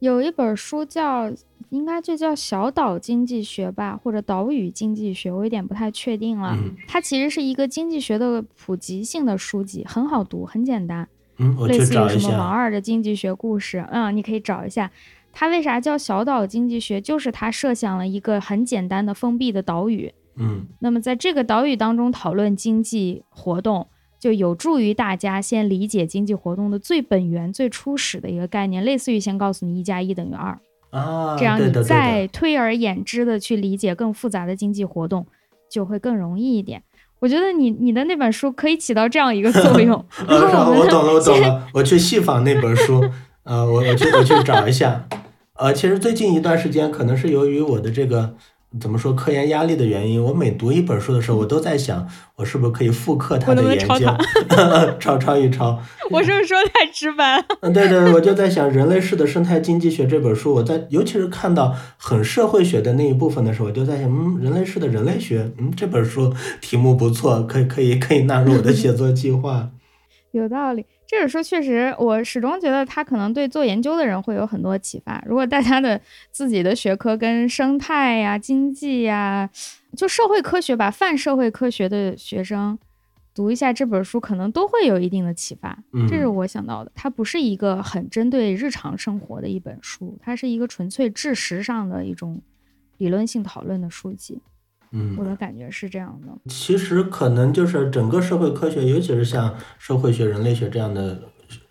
嗯，有一本书叫。应该就叫小岛经济学吧，或者岛屿经济学，我有点不太确定了。它其实是一个经济学的普及性的书籍，很好读，很简单。嗯，类似于什么王二的经济学故事，嗯，你可以找一下。它为啥叫小岛经济学？就是它设想了一个很简单的封闭的岛屿。嗯，那么在这个岛屿当中讨论经济活动，就有助于大家先理解经济活动的最本源、最初始的一个概念，类似于先告诉你一加一等于二。啊，这样你再推而演之的去理解更复杂的经济活动，就会更容易一点。我觉得你你的那本书可以起到这样一个作 [LAUGHS] 用。呃，我懂了，我懂了，我去细访那本书，呃，我我去我去找一下。呃，其实最近一段时间，可能是由于我的这个。怎么说？科研压力的原因，我每读一本书的时候，我都在想，我是不是可以复刻他的研究，[LAUGHS] 抄抄一抄。我是不是说太直白了？嗯，对对，我就在想《人类式的生态经济学》这本书，我在尤其是看到很社会学的那一部分的时候，我就在想，嗯，人类式的人类学，嗯，这本书题目不错，可以可以可以纳入我的写作计划。[LAUGHS] 有道理。这本书确实，我始终觉得它可能对做研究的人会有很多启发。如果大家的自己的学科跟生态呀、经济呀，就社会科学吧，泛社会科学的学生读一下这本书，可能都会有一定的启发。这是我想到的。它不是一个很针对日常生活的一本书，它是一个纯粹知识上的一种理论性讨论的书籍。嗯，我的感觉是这样的。其实可能就是整个社会科学，尤其是像社会学、人类学这样的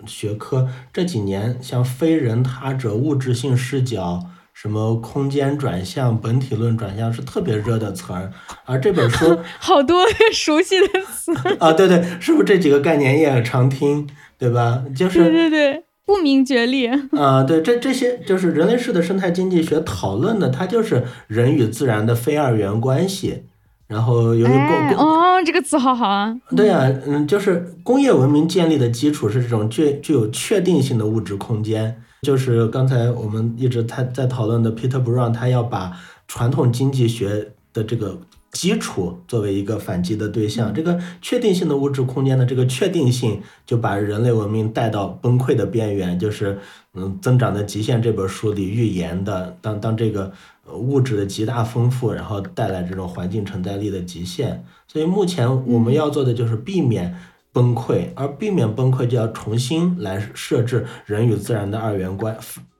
学科，这几年像非人他者、物质性视角、什么空间转向、本体论转向是特别热的词儿。而这本书 [LAUGHS] 好多 [LAUGHS] 熟悉的词啊，对对，是不是这几个概念也常听，对吧？就是对对对。不明觉厉 [LAUGHS] 啊，对，这这些就是人类式的生态经济学讨论的，它就是人与自然的非二元关系。然后由于工哦，这个词好好啊。对呀，嗯，就是工业文明建立的基础是这种具具有确定性的物质空间。就是刚才我们一直在在讨论的 Peter Brown，他要把传统经济学的这个。基础作为一个反击的对象，这个确定性的物质空间的这个确定性，就把人类文明带到崩溃的边缘，就是嗯增长的极限这本书里预言的，当当这个物质的极大丰富，然后带来这种环境承载力的极限。所以目前我们要做的就是避免崩溃，而避免崩溃就要重新来设置人与自然的二元关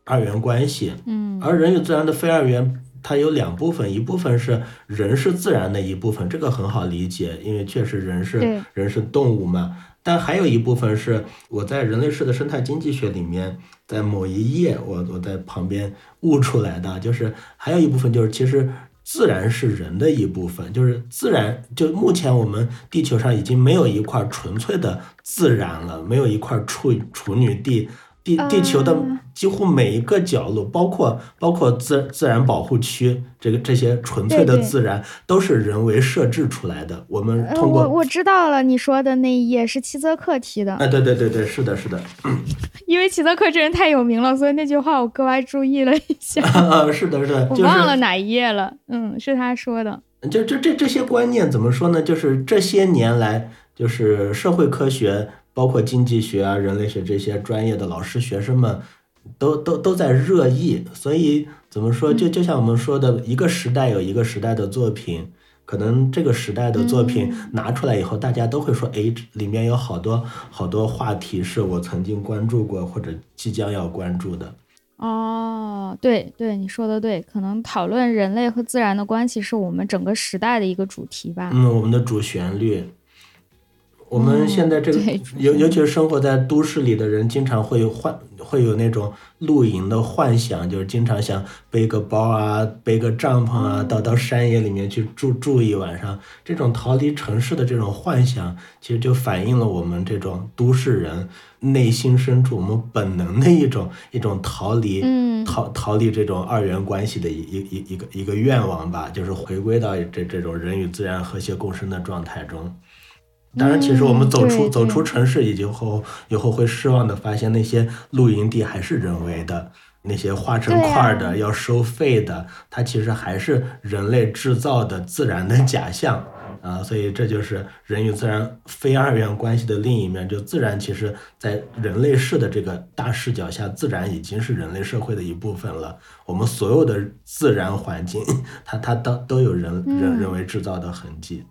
二元关系，嗯，而人与自然的非二元。它有两部分，一部分是人是自然的一部分，这个很好理解，因为确实人是人是动物嘛。但还有一部分是我在人类世的生态经济学里面，在某一页我我在旁边悟出来的，就是还有一部分就是其实自然是人的一部分，就是自然就目前我们地球上已经没有一块纯粹的自然了，没有一块处处女地。地地球的几乎每一个角落，包括包括自自然保护区，这个这些纯粹的自然都是人为设置出来的。我们通过我我知道了，你说的那一页是齐泽克提的。哎，对对对对，是的，是的。[LAUGHS] 因为齐泽克这人太有名了，所以那句话我格外注意了一下。是的，是的，我忘了哪一页了。嗯，是他说的。就这这这些观念怎么说呢？就是这些年来，就是社会科学。包括经济学啊、人类学这些专业的老师、学生们，都都都在热议。所以怎么说？就就像我们说的，一个时代有一个时代的作品，可能这个时代的作品拿出来以后，大家都会说：“哎，里面有好多好多话题是我曾经关注过或者即将要关注的。”哦，对对，你说的对，可能讨论人类和自然的关系是我们整个时代的一个主题吧。嗯，我们的主旋律。我们现在这个对尤尤其是生活在都市里的人，经常会有幻会有那种露营的幻想，就是经常想背个包啊，背个帐篷啊，到到山野里面去住住一晚上。这种逃离城市的这种幻想，其实就反映了我们这种都市人内心深处我们本能的一种一种逃离，嗯逃逃离这种二元关系的一一一一个一个愿望吧，就是回归到这这种人与自然和谐共生的状态中。当然，其实我们走出、嗯走出城市以后，以后会失望的发现，那些露营地还是人为的，那些划成块儿的、啊要收费的，它其实还是人类制造的自然的假象啊。所以这就是人与自然非二元关系的另一面。就自然其实，在人类世的这个大视角下，自然已经是人类社会的一部分了。我们所有的自然环境，它它都都有人人嗯人为制造的痕迹。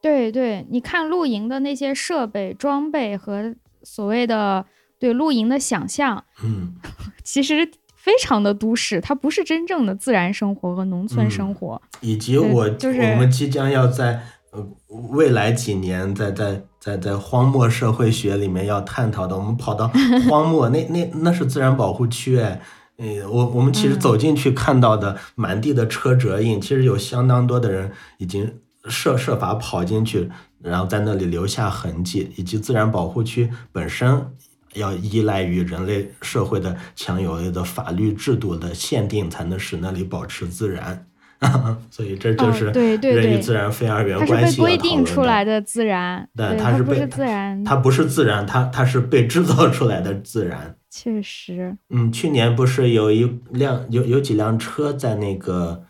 对对，你看露营的那些设备、装备和所谓的对露营的想象，嗯。[LAUGHS] 其实非常的都市，它不是真正的自然生活和农村嗯生活。以及我、就是我们即将要在呃未来几年在在在在荒漠社会学里面要探讨的，我们跑到 [LAUGHS] 荒漠那那那是自然保护区哎。嗯，我我们其实嗯走进去看到的满地的车辙印，其实有相当多的人已经设设法跑进去，然后在那里留下痕迹，以及自然保护区本身要依赖于人类社会的强有力的法律制度的限定，才能使那里保持自然。[LAUGHS] 所以这就哦是人与自然非二元它是关被规定出来的自然，对对，它是被不是自然，它不是自然，它它是被制造出来的自然。确实，嗯，去年不是有一辆有有几辆车在那个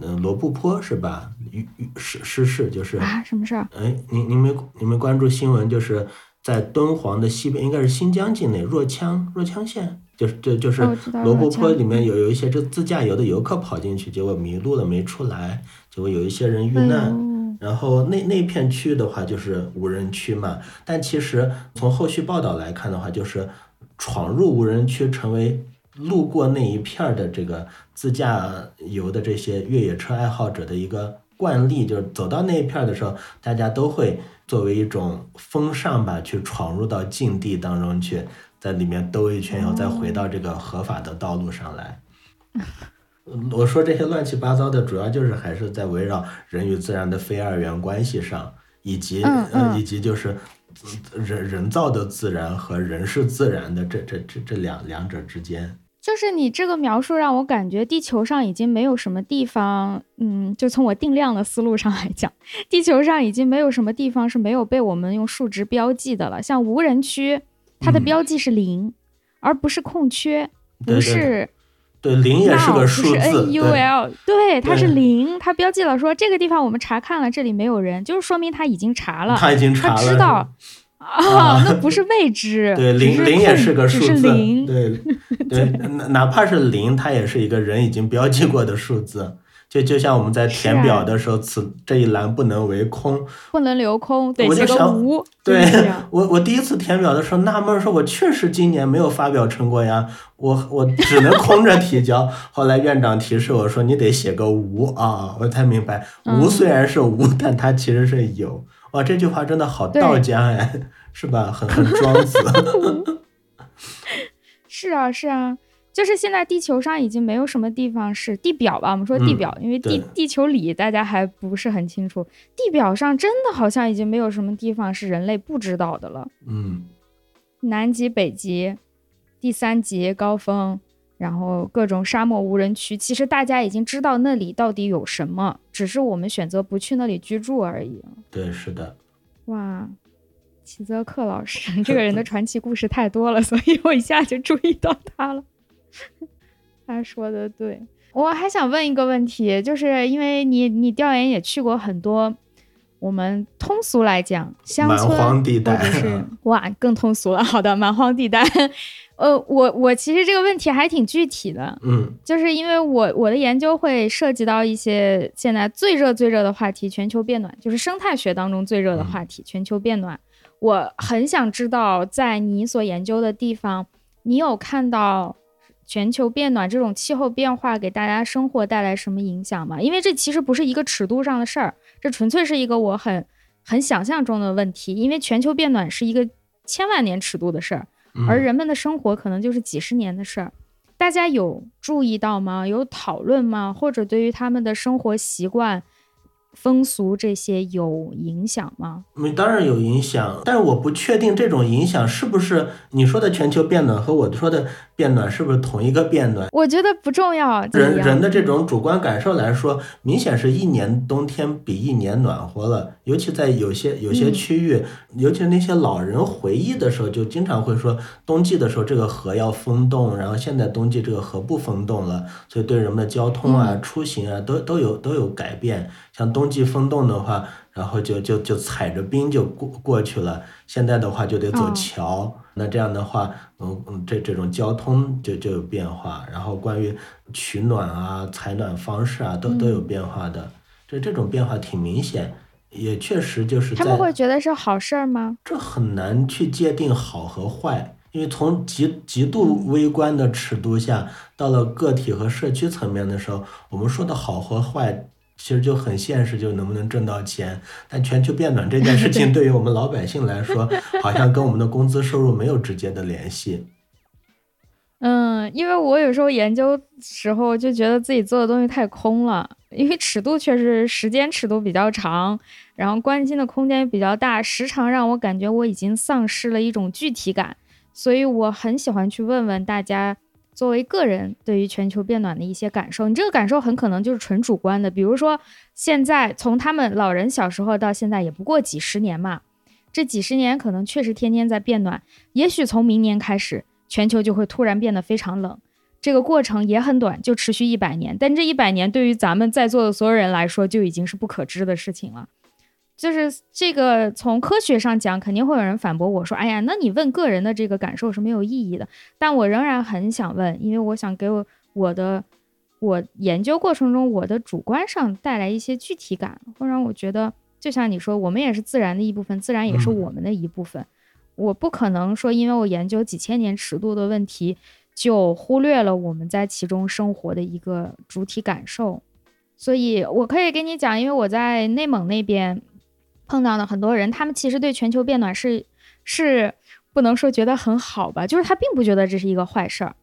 呃罗布泊是吧？遇遇失失事就是啊，什么事儿？哎，您您没您没关注新闻？就是在敦煌的西边，应该是新疆境内若羌若羌县，就是就就是罗布泊里面有有一些这自驾游的游客跑进去，结果迷路了没出来，结果有一些人遇哎难。呦然后那那片区的话就是无人区嘛，但其实从后续报道来看的话，就是闯入无人区成为路过那一片儿的这个自驾游的这些越野车爱好者的一个惯例，就是走到那一片儿的时候，大家都会作为一种风尚吧，去闯入到禁地当中去，在里面兜一圈然后，再回到这个合法的道路上来。嗯我说这些乱七八糟的，主要就是还是在围绕人与自然的非二元关系上，以及以及就是呃人人造的自然和人是自然的这这这这两两者之间。就是你这个描述让我感觉地球上已经没有什么地方，嗯，就从我定量的思路上来讲，地球上已经没有什么地方是没有被我们用数值标记的了。像无人区，它的嗯。标记是零，而不是空缺，不是对，零也是个数字，N U 对 L，对，它是零，它标记了说这个地方我们查看了，这里没有人，就是说明他已经查了，他已经查他了，知道啊，[LAUGHS] 那不是未知，对，零零也是个数字，对 [LAUGHS] 对，哪哪怕是零，它也是一个人已经标记过的数字。就就像我们在填表的时候，此这一栏不能为空。不能留空，得写个我就想无，对我，我第一次填表的时候纳闷说，我确实今年没有发表成果呀，我我只能空着提交。[LAUGHS] 后来院长提示我说，你得写个无啊，我才明白，无嗯虽然是无，但它其实是有。哇，这句话真的好对道家哎，是吧？很很庄子。[LAUGHS] 是啊，是啊，就是现在地球上已经没有什么地方是地表吧？我们说地嗯表，因为地地球里大家还不是很清楚，地表上真的好像已经没有什么地方是人类不知道的了。嗯，南极、北极、第三极高峰，然后各种沙漠无人区，其实大家已经知道那里到底有什么，只是我们选择不去那里居住而已。对，是的。哇，齐泽克老师 [LAUGHS] 这个人的传奇故事太多了，所以我一下就注意到他了。他说的对，我还想问一个问题，就是因为你你调研也去过很多，我们通俗来讲乡蛮村荒地带或者是 [LAUGHS] 哇更通俗了。好的，蛮荒地带。呃，我我其实这个问题还挺具体的，嗯就是因为我我的研究会涉及到一些现在最热最热的话题——全球变暖，就是生态学当中最热的话题——全球变暖。我很想知道，在你所研究的地方，你有看到全球变暖这种气候变化给大家生活带来什么影响吗？因为这其实不是一个尺度上的事儿，这纯粹是一个我很很想象中的问题，因为全球变暖是一个千万年尺度的事儿，而人们的生活可能就是几十年的事儿。大家有注意到吗？有讨论吗？或者对于他们的生活习惯？风俗这些有影响吗？嗯，当然有影响，但是我不确定这种影响是不是你说的全球变暖和我说的变暖是不是同一个变暖？我觉得不重要。人人的这种主观感受来说，明显是一年冬天比一年暖和了，尤其在有些有些区域，尤其是那些老人回忆的时候，就经常会说，冬季的时候这个河要封冻，然后现在冬季这个河不封冻了，所以对人们的交通啊、出行啊都都有都有改变。像冬季风冻的话，然后就就就踩着冰就过过去了。现在的话就得走桥，那这样的话，嗯嗯，这这种交通就就有变化。然后关于取暖啊、采暖方式啊，都都有变化的。这这种变化挺明显，也确实就是他们会觉得是好事儿吗？这很难去界定好和坏，因为从极极度微观的尺度下，到了个体和社区层面的时候，我们说的好和坏。其实就很现实，就能不能挣到钱。但全球变暖这件事情，[LAUGHS] 对于我们老百姓来说，好像跟我们的工资收入没有直接的联系。[LAUGHS] 嗯，因为我有时候研究时候就觉得自己做的东西太空了，因为尺度确实时间尺度比较长，然后关心的空间也比较大，时常让我感觉我已经丧失了一种具体感。所以我很喜欢去问问大家。作为个人对于全球变暖的一些感受，你这个感受很可能就是纯主观的。比如说，现在从他们老人小时候到现在也不过几十年嘛，这几十年可能确实天天在变暖。也许从明年开始，全球就会突然变得非常冷，这个过程也很短，就持续一百年。但这一百年对于咱们在座的所有人来说，就已经是不可知的事情了。就是这个从科学上讲，肯定会有人反驳我说：“哎呀，那你问个人的这个感受是没有意义的。”但我仍然很想问，因为我想给我我的我研究过程中我的主观上带来一些具体感，会让我觉得，就像你说，我们也是自然的一部分，自然也是我们的一部分。我不可能说，因为我研究几千年尺度的问题，就忽略了我们在其中生活的一个主体感受。所以我可以跟你讲，因为我在内蒙那边。碰到的很多人，他们其实对全球变暖是是不能说觉得很好吧，就是他并不觉得这是一个坏事儿，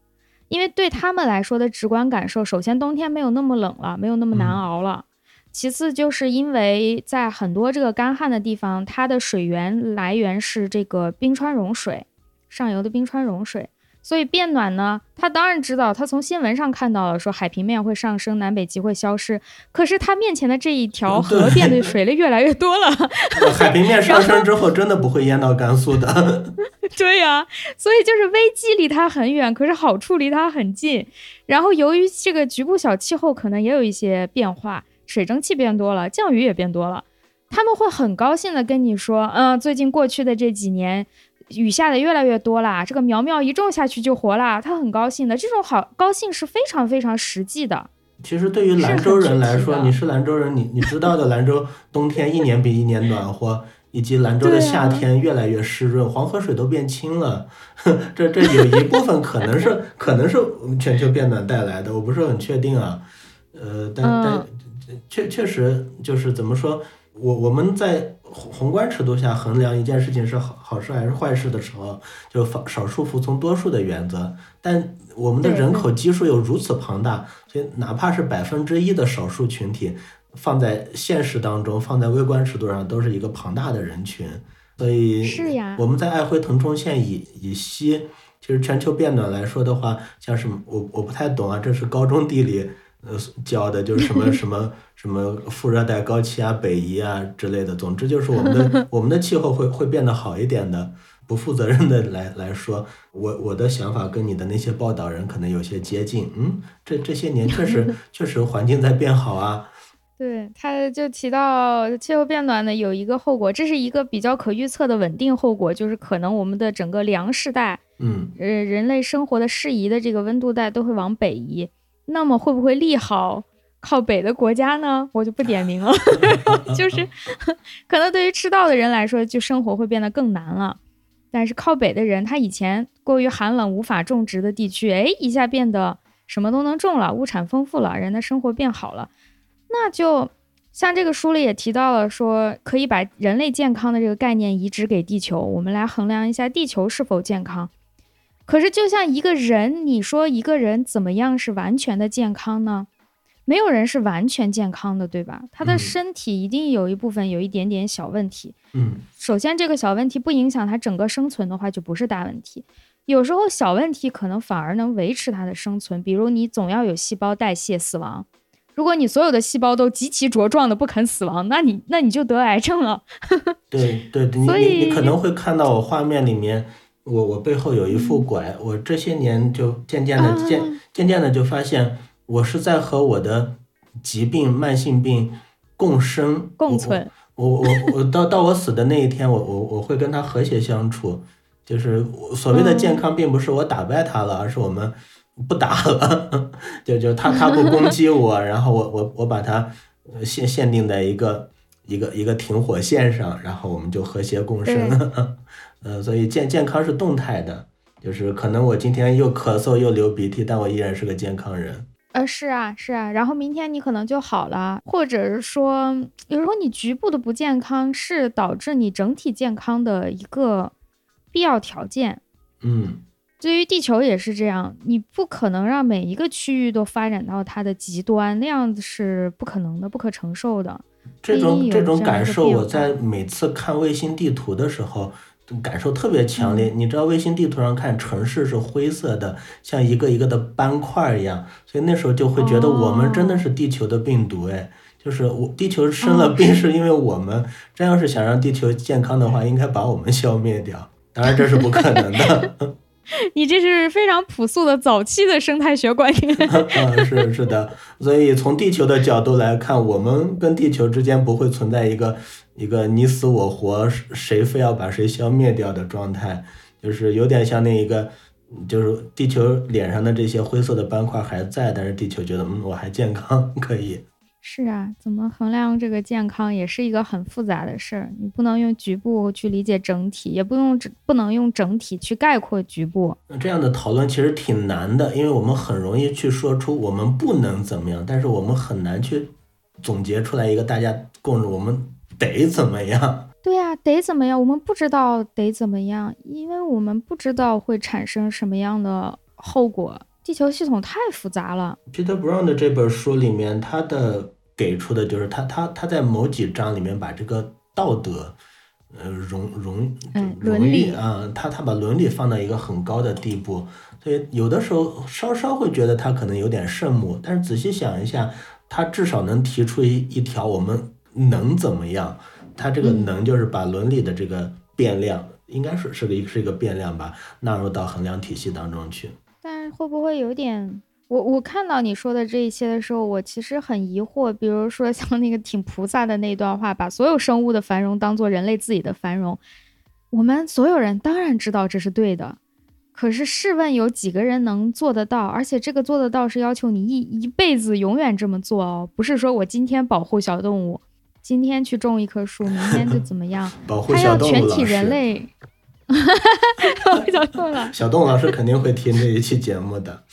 因为对他们来说的直观感受，首先冬天没有那么冷了，没有那么难熬了，其次就是因为在很多这个干旱的地方，它的水源来源是这个冰川融水，上游的冰川融水。所以变暖呢，他当然知道，他从新闻上看到了，说海平面会上升，南北极会消失。可是他面前的这一条河变得水类越来越多了。[LAUGHS] 海平面上升之后，真的不会淹到甘肃的。[LAUGHS] 对呀，所以就是危机离他很远，可是好处离他很近。然后由于这个局部小气候可能也有一些变化，水蒸气变多了，降雨也变多了，他们会很高兴的跟你说，嗯，最近过去的这几年。雨下的越来越多啦，这个苗苗一种下去就活啦，他很高兴的。这种好高兴是非常非常实际的。其实对于兰州人来说，你是兰州人，你你知道的，兰州冬天一年比一年暖和，以及兰州的夏天越来越湿润，黄河水都变清了。[LAUGHS] 这这有一部分可能是可能是全球变暖带来的，我不是很确定啊。呃，但但确确实就是怎么说，我我们在。宏宏观尺度下衡量一件事情是好好事还是坏事的时候，就少少数服从多数的原则。但我们的人口基数又如此庞大，所以哪怕是百分之一的少数群体，放在现实当中，放在微观尺度上，都是一个庞大的人群。所以是呀，我们在安徽腾冲县以以西，其实全球变暖来说的话，像什么我我不太懂啊，这是高中地理。呃，教的就是什么 [LAUGHS] 什么什么副热带高气压北移啊之类的。总之就是我们的 [LAUGHS] 我们的气候会会变得好一点的。不负责任的来来说，我我的想法跟你的那些报道人可能有些接近。嗯，这这些年确实 [LAUGHS] 确实环境在变好啊。对，他就提到气候变暖的有一个后果，这是一个比较可预测的稳定后果，就是可能我们的整个粮食带，嗯，呃，人类生活的适宜的这个温度带都会往北移。那么会不会利好靠北的国家呢？我就不点名了，[LAUGHS] 就是可能对于赤道的人来说，就生活会变得更难了。但是靠北的人，他以前过于寒冷无法种植的地区，哎，一下变得什么都能种了，物产丰富了，人的生活变好了，那就像这个书里也提到了，说可以把人类健康的这个概念移植给地球，我们来衡量一下地球是否健康。可是，就像一个人，你说一个人怎么样是完全的健康呢？没有人是完全健康的，对吧？他的身体一定有一部分有一点点小问题。嗯，首先这个小问题不影响他整个生存的话，就不是大问题。有时候小问题可能反而能维持他的生存，比如你总要有细胞代谢死亡。如果你所有的细胞都极其茁壮的不肯死亡，那你那你就得癌症了。[LAUGHS] 对对，你你你可能会看到我画面里面，我我背后有一副拐，我这些年就渐渐的渐渐渐的就发现。我是在和我的疾病、慢性病共生、共存。我我我到到我死的那一天，我我我会跟他和谐相处。就是所谓的健康，并不是我打败他了，而是我们不打了。[LAUGHS] 就就他他不攻击我，然后我我我把他限限定在一个一个一个停火线上，然后我们就和谐共生。[LAUGHS] 呃，所以健健康是动态的，就是可能我今天又咳嗽又流鼻涕，但我依然是个健康人。呃，是啊，是啊，然后明天你可能就好了，或者是说，有时候你局部的不健康是导致你整体健康的一个必要条件。嗯，对于地球也是这样，你不可能让每一个区域都发展到它的极端，那样子是不可能的，不可承受的。这种这种感受，我在每次看卫星地图的时候。感受特别强烈，你知道卫星地图上看城市是灰色的，像一个一个的斑块一样，所以那时候就会觉得我们真的是地球的病毒哎，就是我地球生了病是因为我们，真要是想让地球健康的话，应该把我们消灭掉，当然这是不可能的。[LAUGHS] 你这是非常朴素的早期的生态学观念。[LAUGHS] 嗯，是是的，所以从地球的角度来看，我们跟地球之间不会存在一个一个你死我活，谁非要把谁消灭掉的状态，就是有点像那一个，就是地球脸上的这些灰色的斑块还在，但是地球觉得嗯我还健康，[LAUGHS] 可以。是啊，怎么衡量这个健康也是一个很复杂的事儿。你不能用局部去理解整体，也不用不能用整体去概括局部。那这样的讨论其实挺难的，因为我们很容易去说出我们不能怎么样，但是我们很难去总结出来一个大家共识，我们得怎么样？对呀，得怎么样？我们不知道得怎么样，因为我们不知道会产生什么样的后果。地球系统太复杂了。Peter Brown 的这本书里面，他的给出的就是他他他在某几章里面把这个道德，呃，荣荣伦理啊，他他把伦理放到一个很高的地步，所以有的时候稍稍会觉得他可能有点圣母，但是仔细想一下，他至少能提出一一条我们能怎么样？它这个能就是把伦理的这个变量，应该是是个是一个变量吧，纳入到衡量体系当中去。但会不会有点？我我看到你说的这一些的时候，我其实很疑惑。比如说像那个挺菩萨的那段话，把所有生物的繁荣当做人类自己的繁荣。我们所有人当然知道这是对的，可是试问有几个人能做得到？而且这个做得到是要求你一一辈子永远这么做哦，不是说我今天保护小动物，今天去种一棵树，明天就怎么样？[LAUGHS] 保护 [LAUGHS] 小动物全体人类。小动了，小动老师肯定会听这一期节目的。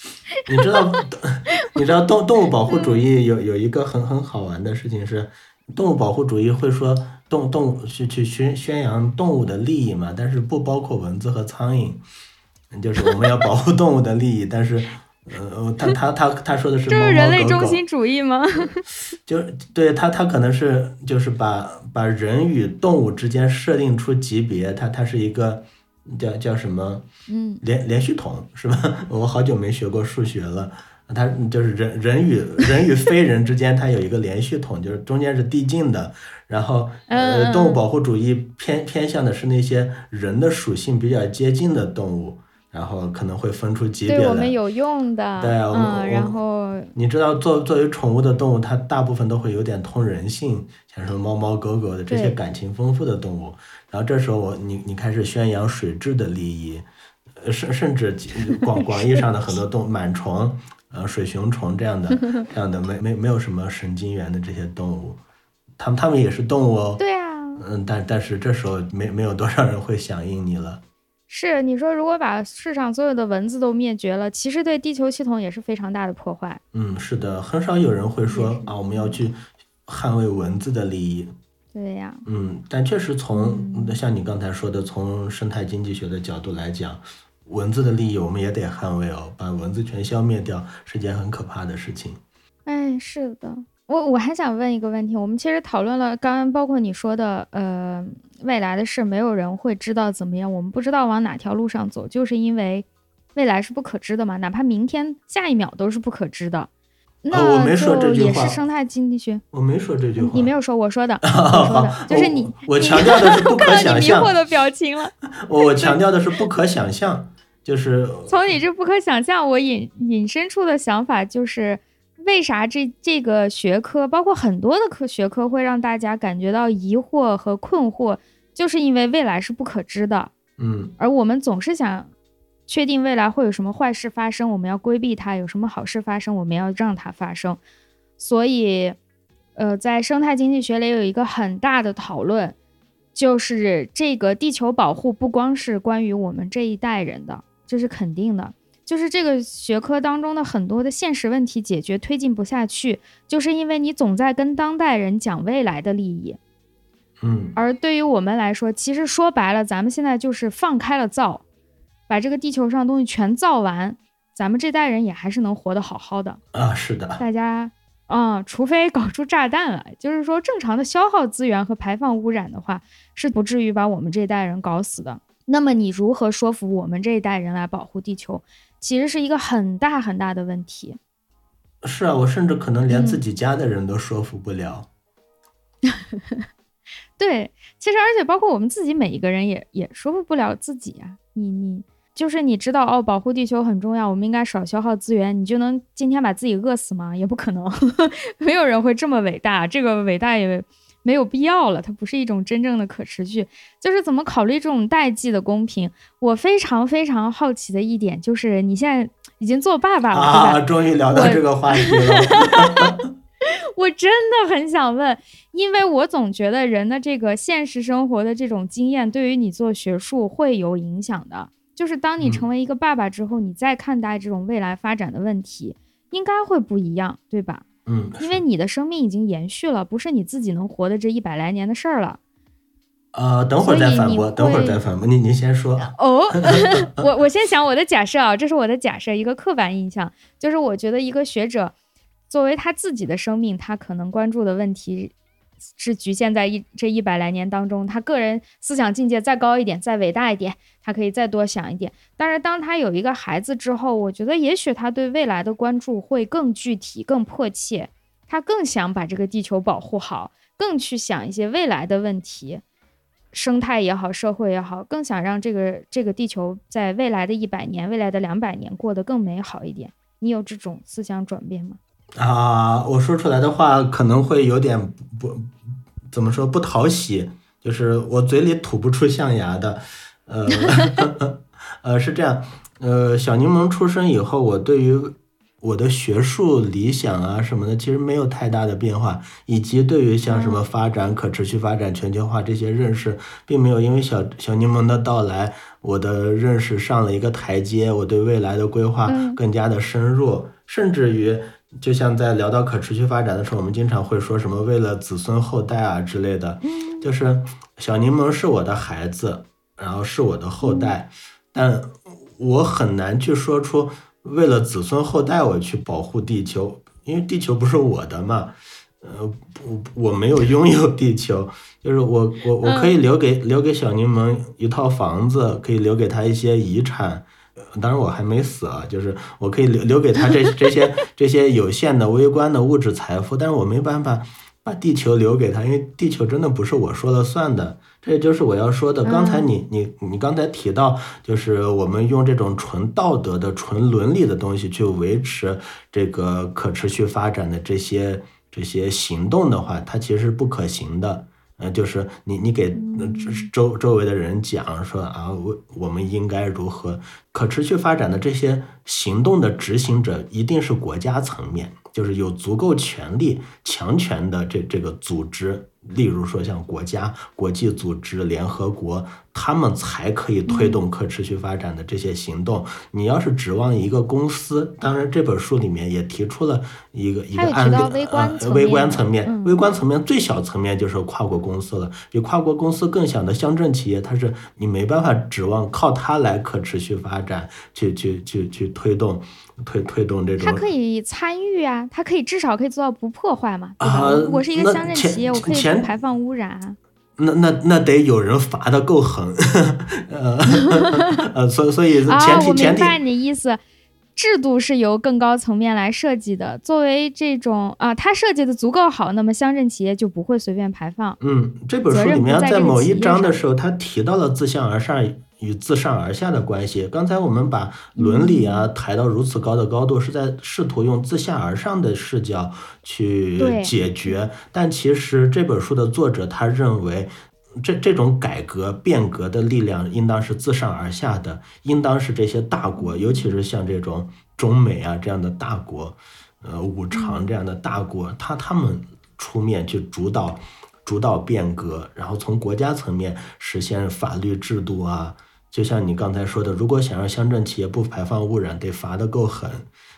你知道，[LAUGHS] 你知道动动物保护主义有有一个很很好玩的事情是，动物保护主义会说动动物去去宣宣扬动物的利益嘛，但是不包括蚊子和苍蝇，就是我们要保护动物的利益，但是。呃，他他他他说的是这是人类中心主义吗？[LAUGHS] 就对他他可能是就是把把人与动物之间设定出级别，他他是一个叫叫什么？嗯，连连续统是吧？[LAUGHS] 我好久没学过数学了。他就是人人与人与非人之间，它有一个连续统，就是中间是递进的。然后呃，动物保护主义偏偏向的是那些人的属性比较接近的动物。然后可能会分出级别对我们有用的。对，嗯，然后你知道，作作为宠物的动物，它大部分都会有点通人性，像什么猫猫狗狗的这些感情丰富的动物。然后这时候我你你开始宣扬水质的利益，甚甚至广 [LAUGHS] 广义上的很多动螨虫，呃，水熊虫这样的 [LAUGHS] 这样的没没没有什么神经元的这些动物，它们它们也是动物哦。对啊。嗯，但但是这时候没没有多少人会响应你了。是你说，如果把世上所有的蚊子都灭绝了，其实对地球系统也是非常大的破坏。嗯，是的，很少有人会说啊，我们要去捍卫蚊子的利益。对呀，嗯，但确实从像你刚才说的，从生态经济学的角度来讲，蚊子的利益我们也得捍卫哦，把蚊子全消灭掉是件很可怕的事情。哎，是的，我我还想问一个问题，我们其实讨论了，刚刚包括你说的，呃，未来的事没有人会知道怎么样，我们不知道往哪条路上走，就是因为未来是不可知的嘛，哪怕明天下一秒都是不可知的。我没说这句话，也是生态经济学。我没说这句话，你没有说，我说的，[LAUGHS] 我说的，[LAUGHS] 就是你。我强调的是 [LAUGHS] 不可想象。迷惑的表情了。我强调的是不可想象，就是从你这不可想象，我引引申出的想法就是，为啥这这个学科，包括很多的科学科，会让大家感觉到疑惑和困惑，就是因为未来是不可知的。嗯。而我们总是想。确定未来会有什么坏事发生，我们要规避它；有什么好事发生，我们要让它发生。所以，呃，在生态经济学里有一个很大的讨论，就是这个地球保护不光是关于我们这一代人的，这是肯定的。就是这个学科当中的很多的现实问题解决推进不下去，就是因为你总在跟当代人讲未来的利益。嗯，而对于我们来说，其实说白了，咱们现在就是放开了造。把这个地球上的东西全造完，咱们这代人也还是能活得好好的啊！是的，大家啊，除非搞出炸弹来，就是说正常的消耗资源和排放污染的话，是不至于把我们这一代人搞死的。那么你如何说服我们这一代人来保护地球，其实是一个很大很大的问题。是啊，我甚至可能连自己家的人都说服不了。[LAUGHS] 对，其实而且包括我们自己每一个人也也说服不了自己呀。你你。就是你知道哦，保护地球很重要，我们应该少消耗资源，你就能今天把自己饿死吗？也不可能，[LAUGHS] 没有人会这么伟大，这个伟大也没有必要了，它不是一种真正的可持续。就是怎么考虑这种代际的公平？我非常非常好奇的一点就是，你现在已经做爸爸了，啊，终于聊到这个话题了。[LAUGHS] 我真的很想问，因为我总觉得人的这个现实生活的这种经验，对于你做学术会有影响的。就是当你成为一个爸爸之后，你再看待这种未来发展的问题，应该会不一样，对吧？嗯，因为你的生命已经延续了，不是你自己能活的这一百来年的事儿了。呃，等会儿再反驳，等会儿再反驳，您您先说。[LAUGHS] 哦，[LAUGHS] 我我先想我的假设啊，这是我的假设，一个刻板印象，就是我觉得一个学者作为他自己的生命，他可能关注的问题。是局限在一这一百来年当中，他个人思想境界再高一点，再伟大一点，他可以再多想一点。但是当他有一个孩子之后，我觉得也许他对未来的关注会更具体、更迫切，他更想把这个地球保护好，更去想一些未来的问题，生态也好，社会也好，更想让这个这个地球在未来的一百年、未来的两百年过得更美好一点。你有这种思想转变吗？啊，我说出来的话可能会有点不怎么说不讨喜，就是我嘴里吐不出象牙的，呃，[LAUGHS] [LAUGHS] 呃是这样，呃，小柠檬出生以后，我对于我的学术理想啊什么的，其实没有太大的变化，以及对于像什么发展、可持续发展、全球化这些认识，并没有因为小小柠檬的到来，我的认识上了一个台阶，我对未来的规划更加的深入，甚至于。就像在聊到可持续发展的时候，我们经常会说什么为了子孙后代啊之类的。就是小柠檬是我的孩子，然后是我的后代，但我很难去说出为了子孙后代我去保护地球，因为地球不是我的嘛。呃，我我没有拥有地球，就是我我我可以留给留给小柠檬一套房子，可以留给他一些遗产。当然我还没死啊，就是我可以留留给他这这些这些有限的微观的物质财富，但是我没办法把地球留给他，因为地球真的不是我说了算的。这就是我要说的。刚才你你你刚才提到，就是我们用这种纯道德的、纯伦理的东西去维持这个可持续发展的这些这些行动的话，它其实是不可行的。呃，就是你，你给周周围的人讲说啊，我我们应该如何可持续发展的这些行动的执行者一定是国家层面，就是有足够权力、强权的这这个组织。例如说，像国家、国际组织、联合国，他们才可以推动可持续发展的这些行动。你要是指望一个公司，当然这本书里面也提出了一个一个案例，啊，微观层面，微观层面最小层面就是跨国公司了。比跨国公司更小的乡镇企业，它是你没办法指望靠它来可持续发展，去去去去推动。推推动这种，他可以参与啊，他可以至少可以做到不破坏嘛，啊？我是一个乡镇企业，我可以不排放污染。那那那得有人罚的够狠，[LAUGHS] 呃 [LAUGHS] 呃，所所以前提前提。我明白你意思，制度是由更高层面来设计的。作为这种啊，他设计的足够好，那么乡镇企业就不会随便排放。嗯，这本书里面在某一章的时候，他提到了自下而上。与自上而下的关系。刚才我们把伦理啊抬到如此高的高度，是在试图用自下而上的视角去解决。但其实这本书的作者他认为，这这种改革变革的力量应当是自上而下的，应当是这些大国，尤其是像这种中美啊这样的大国，呃五常这样的大国，他他们出面去主导主导变革，然后从国家层面实现法律制度啊。就像你刚才说的，如果想让乡镇企业不排放污染，得罚得够狠，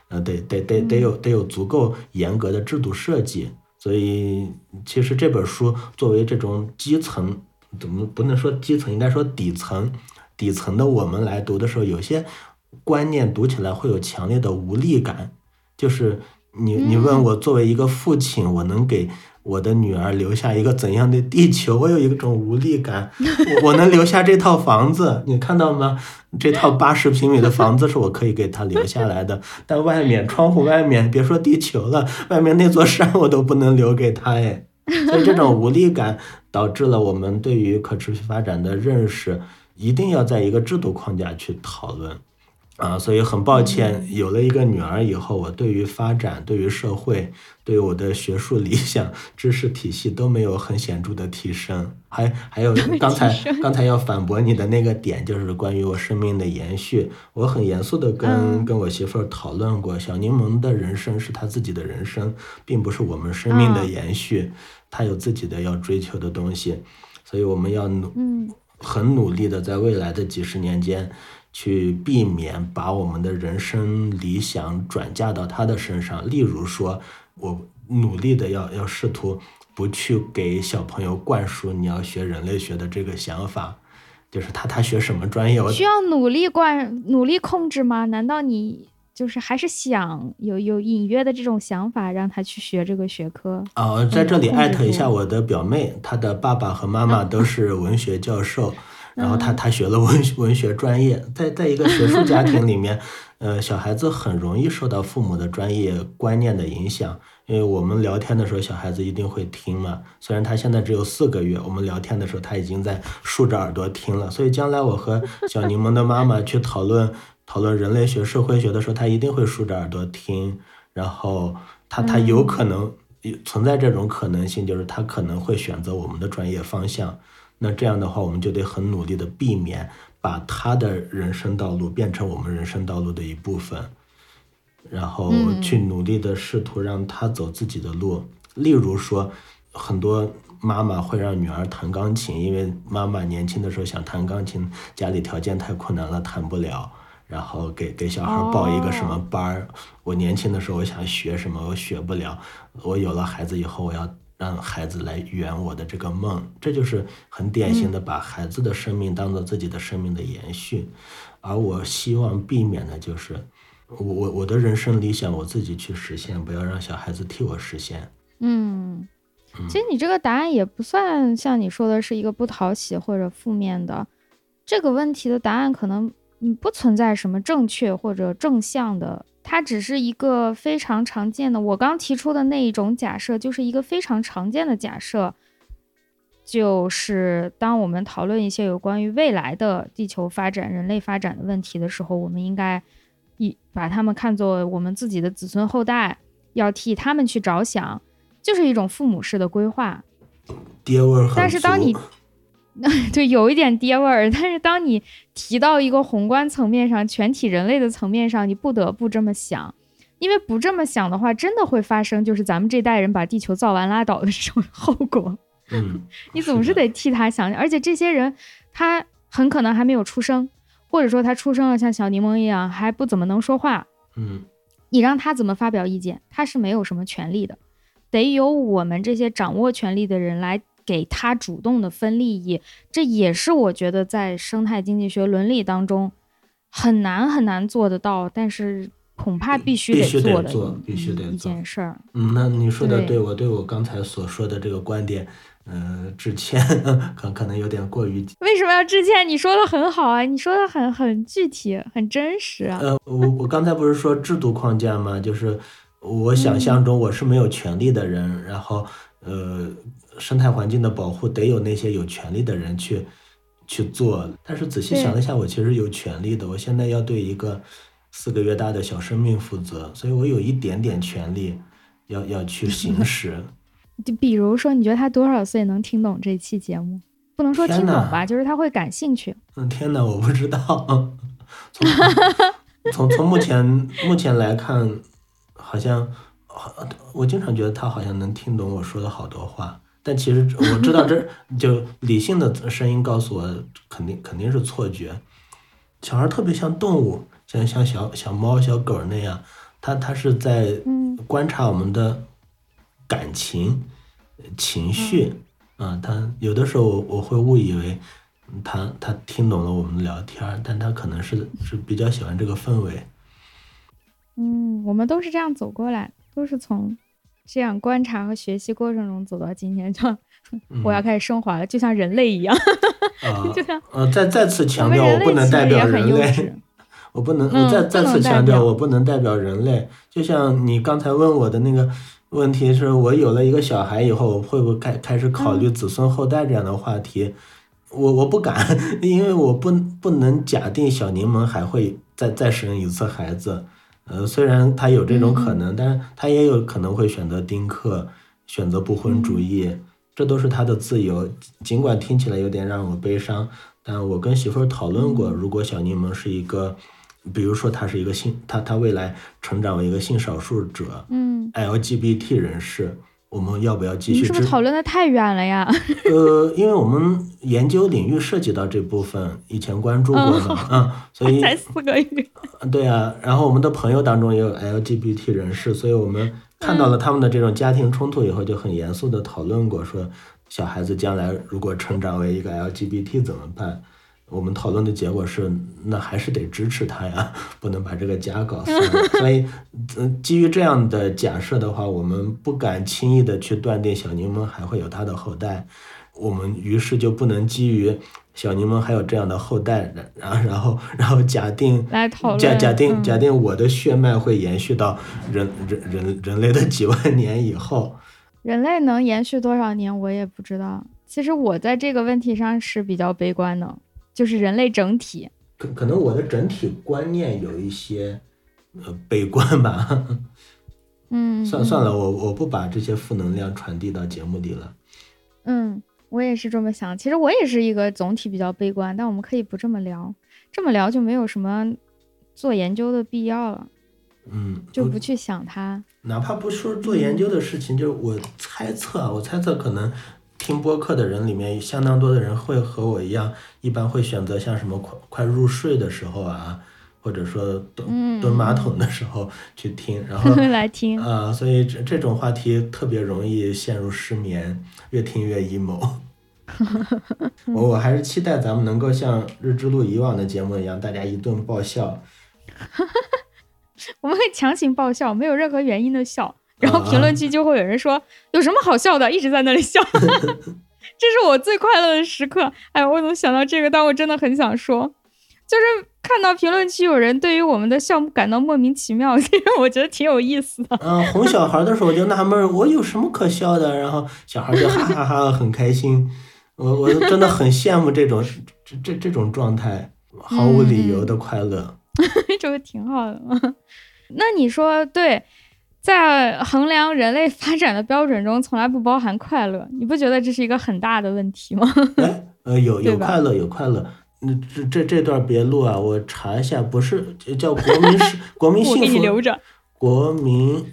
呃，得得得得有得有足够严格的制度设计。所以，其实这本书作为这种基层，怎么不能说基层，应该说底层，底层的我们来读的时候，有些观念读起来会有强烈的无力感。就是你你问我作为一个父亲，我能给。我的女儿留下一个怎样的地球？我有一种无力感。我我能留下这套房子，你看到吗？这套八十平米的房子是我可以给她留下来的。但外面窗户外面，别说地球了，外面那座山我都不能留给她哎。所以这种无力感导致了我们对于可持续发展的认识，一定要在一个制度框架去讨论。啊，所以很抱歉，有了一个女儿以后，我对于发展、对于社会、对于我的学术理想、知识体系都没有很显著的提升。还还有刚才刚才要反驳你的那个点，就是关于我生命的延续。我很严肃的跟跟我媳妇儿讨论过，小柠檬的人生是他自己的人生，并不是我们生命的延续。他有自己的要追求的东西，所以我们要努很努力的在未来的几十年间。去避免把我们的人生理想转嫁到他的身上。例如说，我努力的要要试图不去给小朋友灌输你要学人类学的这个想法，就是他他学什么专业，需要努力灌努力控制吗？难道你就是还是想有有隐约的这种想法让他去学这个学科？哦，在这里艾特一下我的表妹，她的爸爸和妈妈都是文学教授。然后他他学了文文学专业，在在一个学术家庭里面，[LAUGHS] 呃，小孩子很容易受到父母的专业观念的影响。因为我们聊天的时候，小孩子一定会听嘛。虽然他现在只有四个月，我们聊天的时候他已经在竖着耳朵听了。所以将来我和小柠檬的妈妈 [LAUGHS] 去讨论讨论人类学、社会学的时候，他一定会竖着耳朵听。然后他他有可能存在这种可能性，就是他可能会选择我们的专业方向。那这样的话，我们就得很努力的避免把他的人生道路变成我们人生道路的一部分，然后去努力的试图让他走自己的路。例如说，很多妈妈会让女儿弹钢琴，因为妈妈年轻的时候想弹钢琴，家里条件太困难了，弹不了，然后给给小孩报一个什么班儿。我年轻的时候我想学什么，我学不了。我有了孩子以后，我要。让孩子来圆我的这个梦，这就是很典型的把孩子的生命当做自己的生命的延续。而我希望避免的就是，我我我的人生理想我自己去实现，不要让小孩子替我实现。嗯，其实你这个答案也不算像你说的是一个不讨喜或者负面的，这个问题的答案可能嗯不存在什么正确或者正向的。它只是一个非常常见的，我刚提出的那一种假设，就是一个非常常见的假设，就是当我们讨论一些有关于未来的地球发展、人类发展的问题的时候，我们应该一把他们看作我们自己的子孙后代，要替他们去着想，就是一种父母式的规划。爹味儿但是当你 [LAUGHS] 对，有一点爹味儿。但是当你提到一个宏观层面上、全体人类的层面上，你不得不这么想，因为不这么想的话，真的会发生就是咱们这代人把地球造完拉倒的这种 [LAUGHS] 后果。嗯，[LAUGHS] 你总是得替他想想，而且这些人他很可能还没有出生，或者说他出生了像小柠檬一样还不怎么能说话。嗯，你让他怎么发表意见，他是没有什么权利的，得由我们这些掌握权力的人来给他主动的分利益。这也是我觉得在生态经济学伦理当中很难很难做得到，但是恐怕必须必须得做的必须得做一做件事儿。嗯，那你说的对对，我对我刚才所说的这个观点，嗯、致歉，可可能有点过于 [LAUGHS] 为什么要致歉？你说的很好啊，你说的很很具体，很真实啊。呃，我我刚才不是说制度框架吗？就是我想象中我是没有权利的人，然后呃，生态环境的保护得有那些有权利的人去去做。但是仔细想了一下，我其实有权利的。我现在要对一个四个月大的小生命负责，所以我有一点点权利要要去行 [LAUGHS] 使。就比如说，你觉得他多少岁能听懂这期节目？不能说听懂吧，就是他会感兴趣。嗯，天哪，我不知道。[LAUGHS] 从从从目前目前来看，好像好我经常觉得他好像能听懂我说的好多话，但其实我知道这 [LAUGHS] 就理性的声音告诉我，肯定肯定是错觉。小孩特别像动物，像像小小猫、小狗那样，他他是在嗯观察我们的感情、情绪。啊，他有的时候我我会误以为他他听懂了我们聊天，但他可能是是比较喜欢这个氛围。嗯，我们都是这样走过来，都是从这样观察和学习过程中走到今天。就嗯、我要开始升华了，就像人类一样，啊 [LAUGHS] 就像呃，再再次强调，[LAUGHS] 我不能代表人类。我不能，嗯我再再次强调，我不能代表人类。就像你刚才问我的那个问题是，我有了一个小孩以后，我会不会开开始考嗯虑子孙后代这样的话题？我我不敢，[LAUGHS] 因为我不不能假定小柠檬还会再再生一次孩子。呃，虽然他有这种可能，但是他也有可能会选择丁克，选择不婚主义，这都是他的自由。尽管听起来有点让我悲伤，但我跟媳妇儿讨论过，如果小柠檬是一个，比如说他是一个性，他他未来成长为一个性少数者嗯，LGBT 人士，我们要不要继续支？是不是讨论的太远了呀？呃，因为我们研究领域涉及到这部分，以前关注过嘛，嗯，所以 [LAUGHS] 才四个月。对啊，然后我们的朋友当中也有 LGBT 人士，所以我们看到了他们的这种家庭冲突以后，就很严肃的讨论过，说小孩子将来如果成长为一个 LGBT 怎么办？我们讨论的结果是，那还是得支持他呀，[LAUGHS] 不能把这个家搞死。[LAUGHS] 所以，嗯，基于这样的假设的话，我们不敢轻易的去断定小柠檬还会有他的后代。我们于是就不能基于小柠檬还有这样的后代，[LAUGHS] 然后然后然后假定来讨论假假定嗯假定我的血脉会延续到人人人人类的几万年以后。人类能延续多少年，我也不知道。其实我在这个问题上是比较悲观的，就是人类整体。可可能我的整体观念有一些呃悲观吧。嗯，嗯算算了，我我不把这些负能量传递到节目里了。嗯，我也是这么想。其实我也是一个总体比较悲观，但我们可以不这么聊，这么聊就没有什么做研究的必要了，嗯，就不去想它。哪怕不说做研究的事情，就是我猜测啊，我猜测可能听播客的人里面，相当多的人会和我一样，一般会选择像什么快快入睡的时候啊，或者说蹲嗯蹲马桶的时候去听，然后 [LAUGHS] 来听，啊、所以这这种话题特别容易陷入失眠，越听越 emo。[LAUGHS] 我我还是期待咱们能够像日之路以往的节目一样，大家一顿爆笑。[LAUGHS] 我们会强行爆笑，没有任何原因的笑，然后评啊论区就会有人说有什么好笑的，一直在那里笑。[LAUGHS] 这是我最快乐的时刻。哎，我怎么想到这个？但我真的很想说，就是看到评论区有人对于我们的项目感到莫名其妙，[LAUGHS] 其实我觉得挺有意思的。嗯，哄小孩的时候我就纳闷，我有什么可笑的？然后小孩就哈哈哈很开心。我我真的很羡慕这种这这这种状态，毫无理由的快乐。[LAUGHS] 这个挺好的嘛。那你说对，在衡量人类发展的标准中，从来不包含快乐，你不觉得这是一个很大的问题吗？哎，呃，有 [LAUGHS] 有快乐有快乐。那这这这段别录啊，我查一下，不是叫国民是国民 [LAUGHS] 我给幸福你留着。国民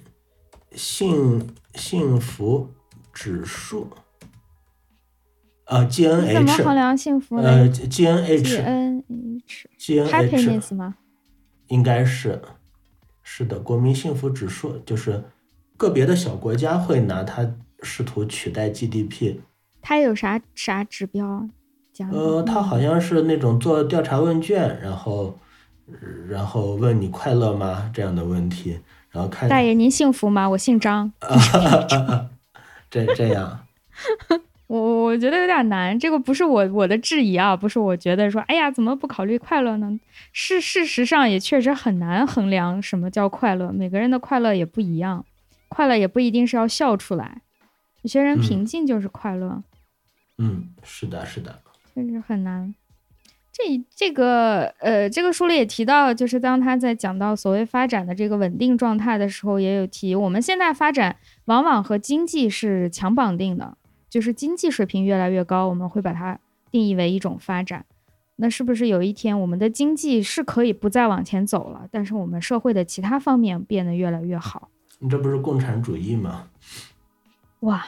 幸幸福指数啊，G N H 怎么衡量幸福呃呢呃，G N H G N H GNH happiness 吗？应该是是的，国民幸福指数就是个别的小国家会拿它试图取代 GDP。它有啥啥指标？讲呃，它好像是那种做调查问卷，然后然后问你快乐吗这样的问题，然后看大爷您幸福吗？我姓张。[LAUGHS] 这这样。我我觉得有点难，这个不是我我的质疑啊，不是我觉得说，哎呀，怎么不考虑快乐呢？事事实上也确实很难衡量什么叫快乐，每个人的快乐也不一样，快乐也不一定是要笑出来，有些人嗯平静就是快乐，嗯，是的，是的。确实很难。这这个呃，这个书里也提到，就是当他在讲到所谓发展的这个稳定状态的时候，也有提，我们现在发展往往和经济是强绑定的，就是经济水平越来越高，我们会把它定义为一种发展。那是不是有一天我们的经济是可以不再往前走了，但是我们社会的其他方面变得越来越好？你这不是共产主义吗？哇，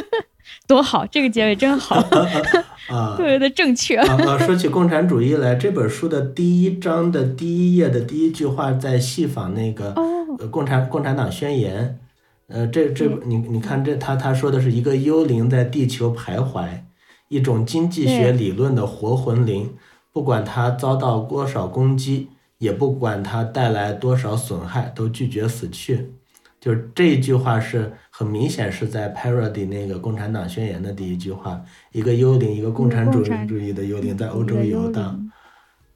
[LAUGHS] 多好！这个结尾真好，[LAUGHS] 啊特别的正确。啊啊！说起共产主义来，这本书的第一章的第一页的第一句话在戏仿那个哦，呃共产共产党宣言。呃，这这你你看这他他说的是一个幽灵在地球徘徊，一种经济学理论的活魂灵，不管它遭到多少攻击，也不管它带来多少损害，都拒绝死去。就是这一句话是很明显是在 parody 那个共产党宣言的第一句话，一个幽灵，一个共产主义主义的幽灵在欧洲游荡。灵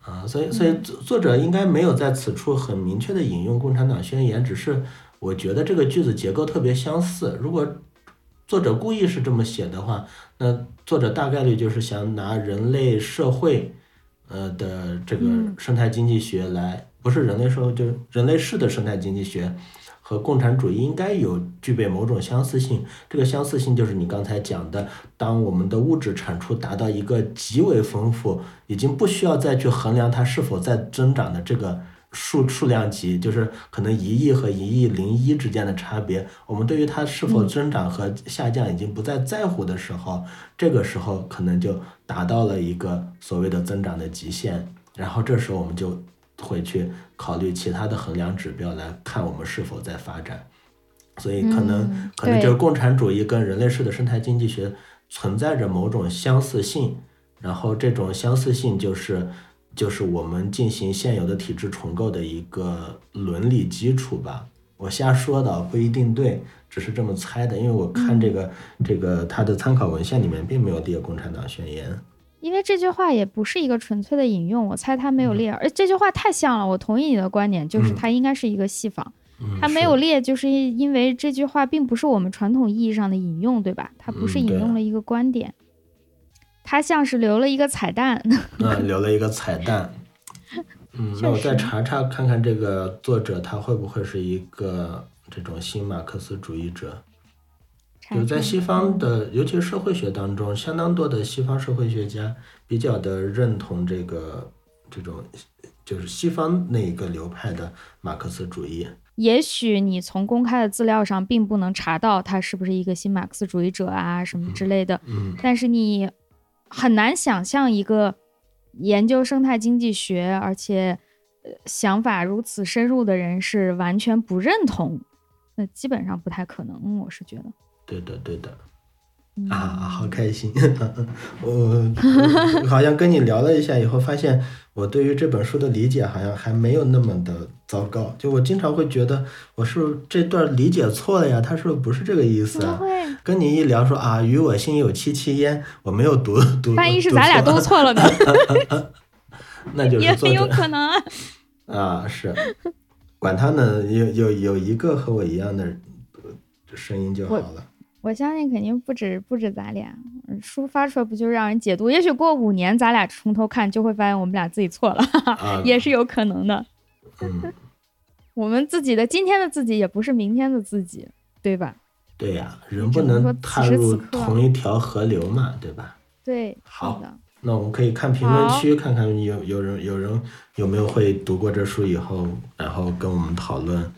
啊，所以所以作作者应该没有在此处很明确的引用共产党宣言，只是我觉得这个句子结构特别相似。如果作者故意是这么写的话，那作者大概率就是想拿人类社会，呃的这个嗯生态经济学来，不是人类社会，就是人类式的生态经济学。和共产主义应该有具备某种相似性，这个相似性就是你刚才讲的，当我们的物质产出达到一个极为丰富，已经不需要再去衡量它是否在增长的这个数数量级，就是可能一亿和一亿零一之间的差别，我们对于它是否增长和下降已经不再在乎的时候，这个时候可能就达到了一个所谓的增长的极限，然后这时候我们就会去考虑其他的衡量指标来看我们是否在发展。所以可能、嗯可能就是共产主义跟人类式的生态经济学存在着某种相似性，然后这种相似性就是就是我们进行现有的体制重构的一个伦理基础吧。我瞎说的不一定对，只是这么猜的，因为我看这个、这个它的参考文献里面并没有列共产党宣言。因为这句话也不是一个纯粹的引用，我猜他没有列，而这句话太像了。我同意你的观点，就是嗯它应该是一个戏仿，嗯，它没有列，就是因为这句话并不是我们传统意义上的引用，对吧？它不是引用了一个观点，它像是留了一个彩蛋。[LAUGHS] 嗯，留了一个彩蛋。嗯，[LAUGHS] 那我再查查看看这个作者他会不会是一个这种新马克思主义者？有在西方的，尤其是社会学当中，相当多的西方社会学家比较的认同这个这种，就是西方那一个流派的马克思主义。也许你从公开的资料上并不能查到他是不是一个新马克思主义者啊什么之类的，嗯但是你很难想象一个研究生态经济学而且想法如此深入的人是完全不认同，那基本上不太可能，我是觉得。对的，对的。嗯啊，好开心！[LAUGHS] 我我好像跟你聊了一下以后，发现我对于这本书的理解好像还没有那么的糟糕。就我经常会觉得，我是不是这段理解错了呀？他是不是不是这个意思啊？跟你一聊说啊，与我心有戚戚焉，我没有读读，万一是读咱俩错都错了呢？[LAUGHS] 那就也很有可能啊。[LAUGHS] 啊，是，管他呢，有有有一个和我一样的呃声音就好了。我相信肯定不止不止咱俩，嗯书发出来不就让人解读？也许过五年咱俩从头看，就会发现我们俩自己错了，啊，也是有可能的。嗯，[LAUGHS] 我们自己的今天的自己也不是明天的自己，对吧？对呀，人不能踏入同一条河流嘛，对吧？对，好的。那我们可以看评论区，看看有有人有人有没有会读过这书以后，然后跟我们讨论，说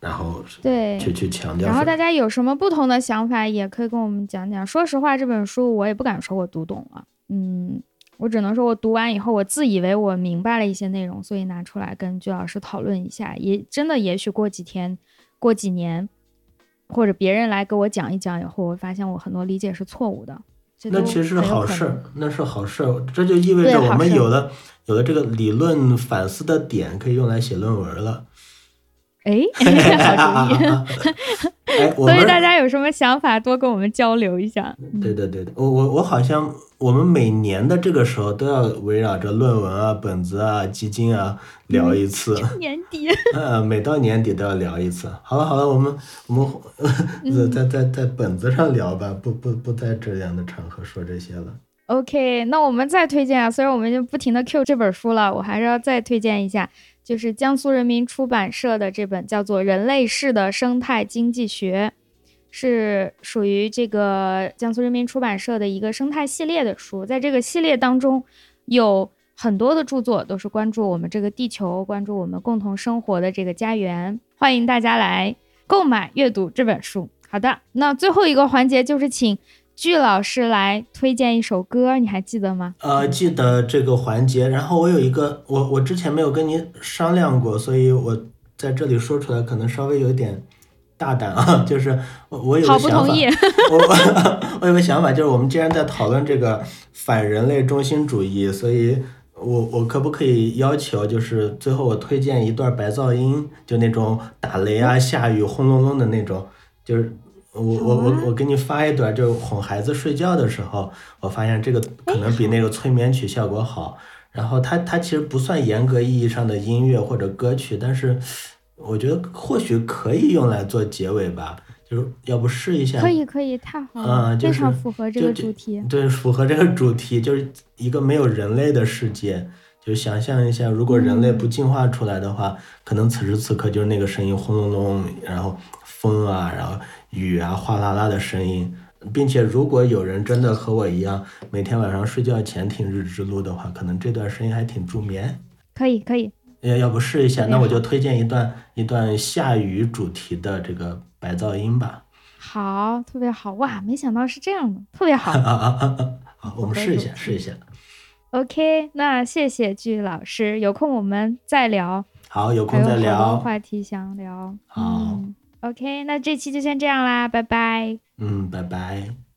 然后对去去强调。然后大家有什么不同的想法，也可以跟我们讲讲。说实话，这本书我也不敢说我读懂了，嗯，我只能说我读完以后，我自以为我明白了一些内容，所以拿出来跟鞠老师讨论一下。也真的，也许过几天、过几年，或者别人来给我讲一讲以后，我发现我很多理解是错误的。那其实是好事，那是好事，这就意味着我们有了有了这个理论反思的点，可以用来写论文了。哎，[LAUGHS] 好主意！[LAUGHS] 所以大家有什么想法，多跟我们交流一下。对对对我我我好像我们每年的这个时候都要围绕着论文啊、本子啊、基金啊聊一次。[LAUGHS] 年底。嗯，每到年底都要聊一次。好了好了，我们我们在在在本子上聊吧，不不不在这样的场合说这些了。OK，那我们再推荐啊，虽然我们就不停的 Q 这本书了，我还是要再推荐一下。就是江苏人民出版社的这本叫做《人类式的生态经济学》，是属于这个江苏人民出版社的一个生态系列的书。在这个系列当中，有很多的著作都是关注我们这个地球、关注我们共同生活的这个家园。欢迎大家来购买阅读这本书。好的，那最后一个环节就是请。巨老师来推荐一首歌，你还记得吗？呃，记得这个环节。然后我有一个，我我之前没有跟您商量过，所以我在这里说出来可能稍微有点大胆啊。[LAUGHS] 就是我我有个想法，我 [LAUGHS] 我有个想法，就是我们既然在讨论这个反人类中心主义，所以我我可不可以要求，就是最后我推荐一段白噪音，就那种打雷啊、下雨轰隆隆的那种，就是。我我我我给你发一段，就是哄孩子睡觉的时候，我发现这个可能比那个催眠曲效果好。然后它它其实不算严格意义上的音乐或者歌曲，但是我觉得或许可以用来做结尾吧。就是要不试一下？可以可以，太好了，非常符合这个主题。对，符合这个主题，就是一个没有人类的世界。就想象一下，如果人类不进化出来的话，可能此时此刻就是那个声音轰隆隆，然后风啊，然后。雨啊，哗啦啦的声音，并且如果有人真的和我一样，每天晚上睡觉前听日之路的话，可能这段声音还挺助眠。可以，可以。要要不试一下？那我就推荐一段一段下雨主题的这个白噪音吧。好，特别好哇！没想到是这样的，特别好。好，我们试一下，试一下。OK，那谢谢剧老师，有空我们再聊。好，有空再聊。话题想聊。好。OK，那这期就先这样啦，拜拜。嗯，拜拜。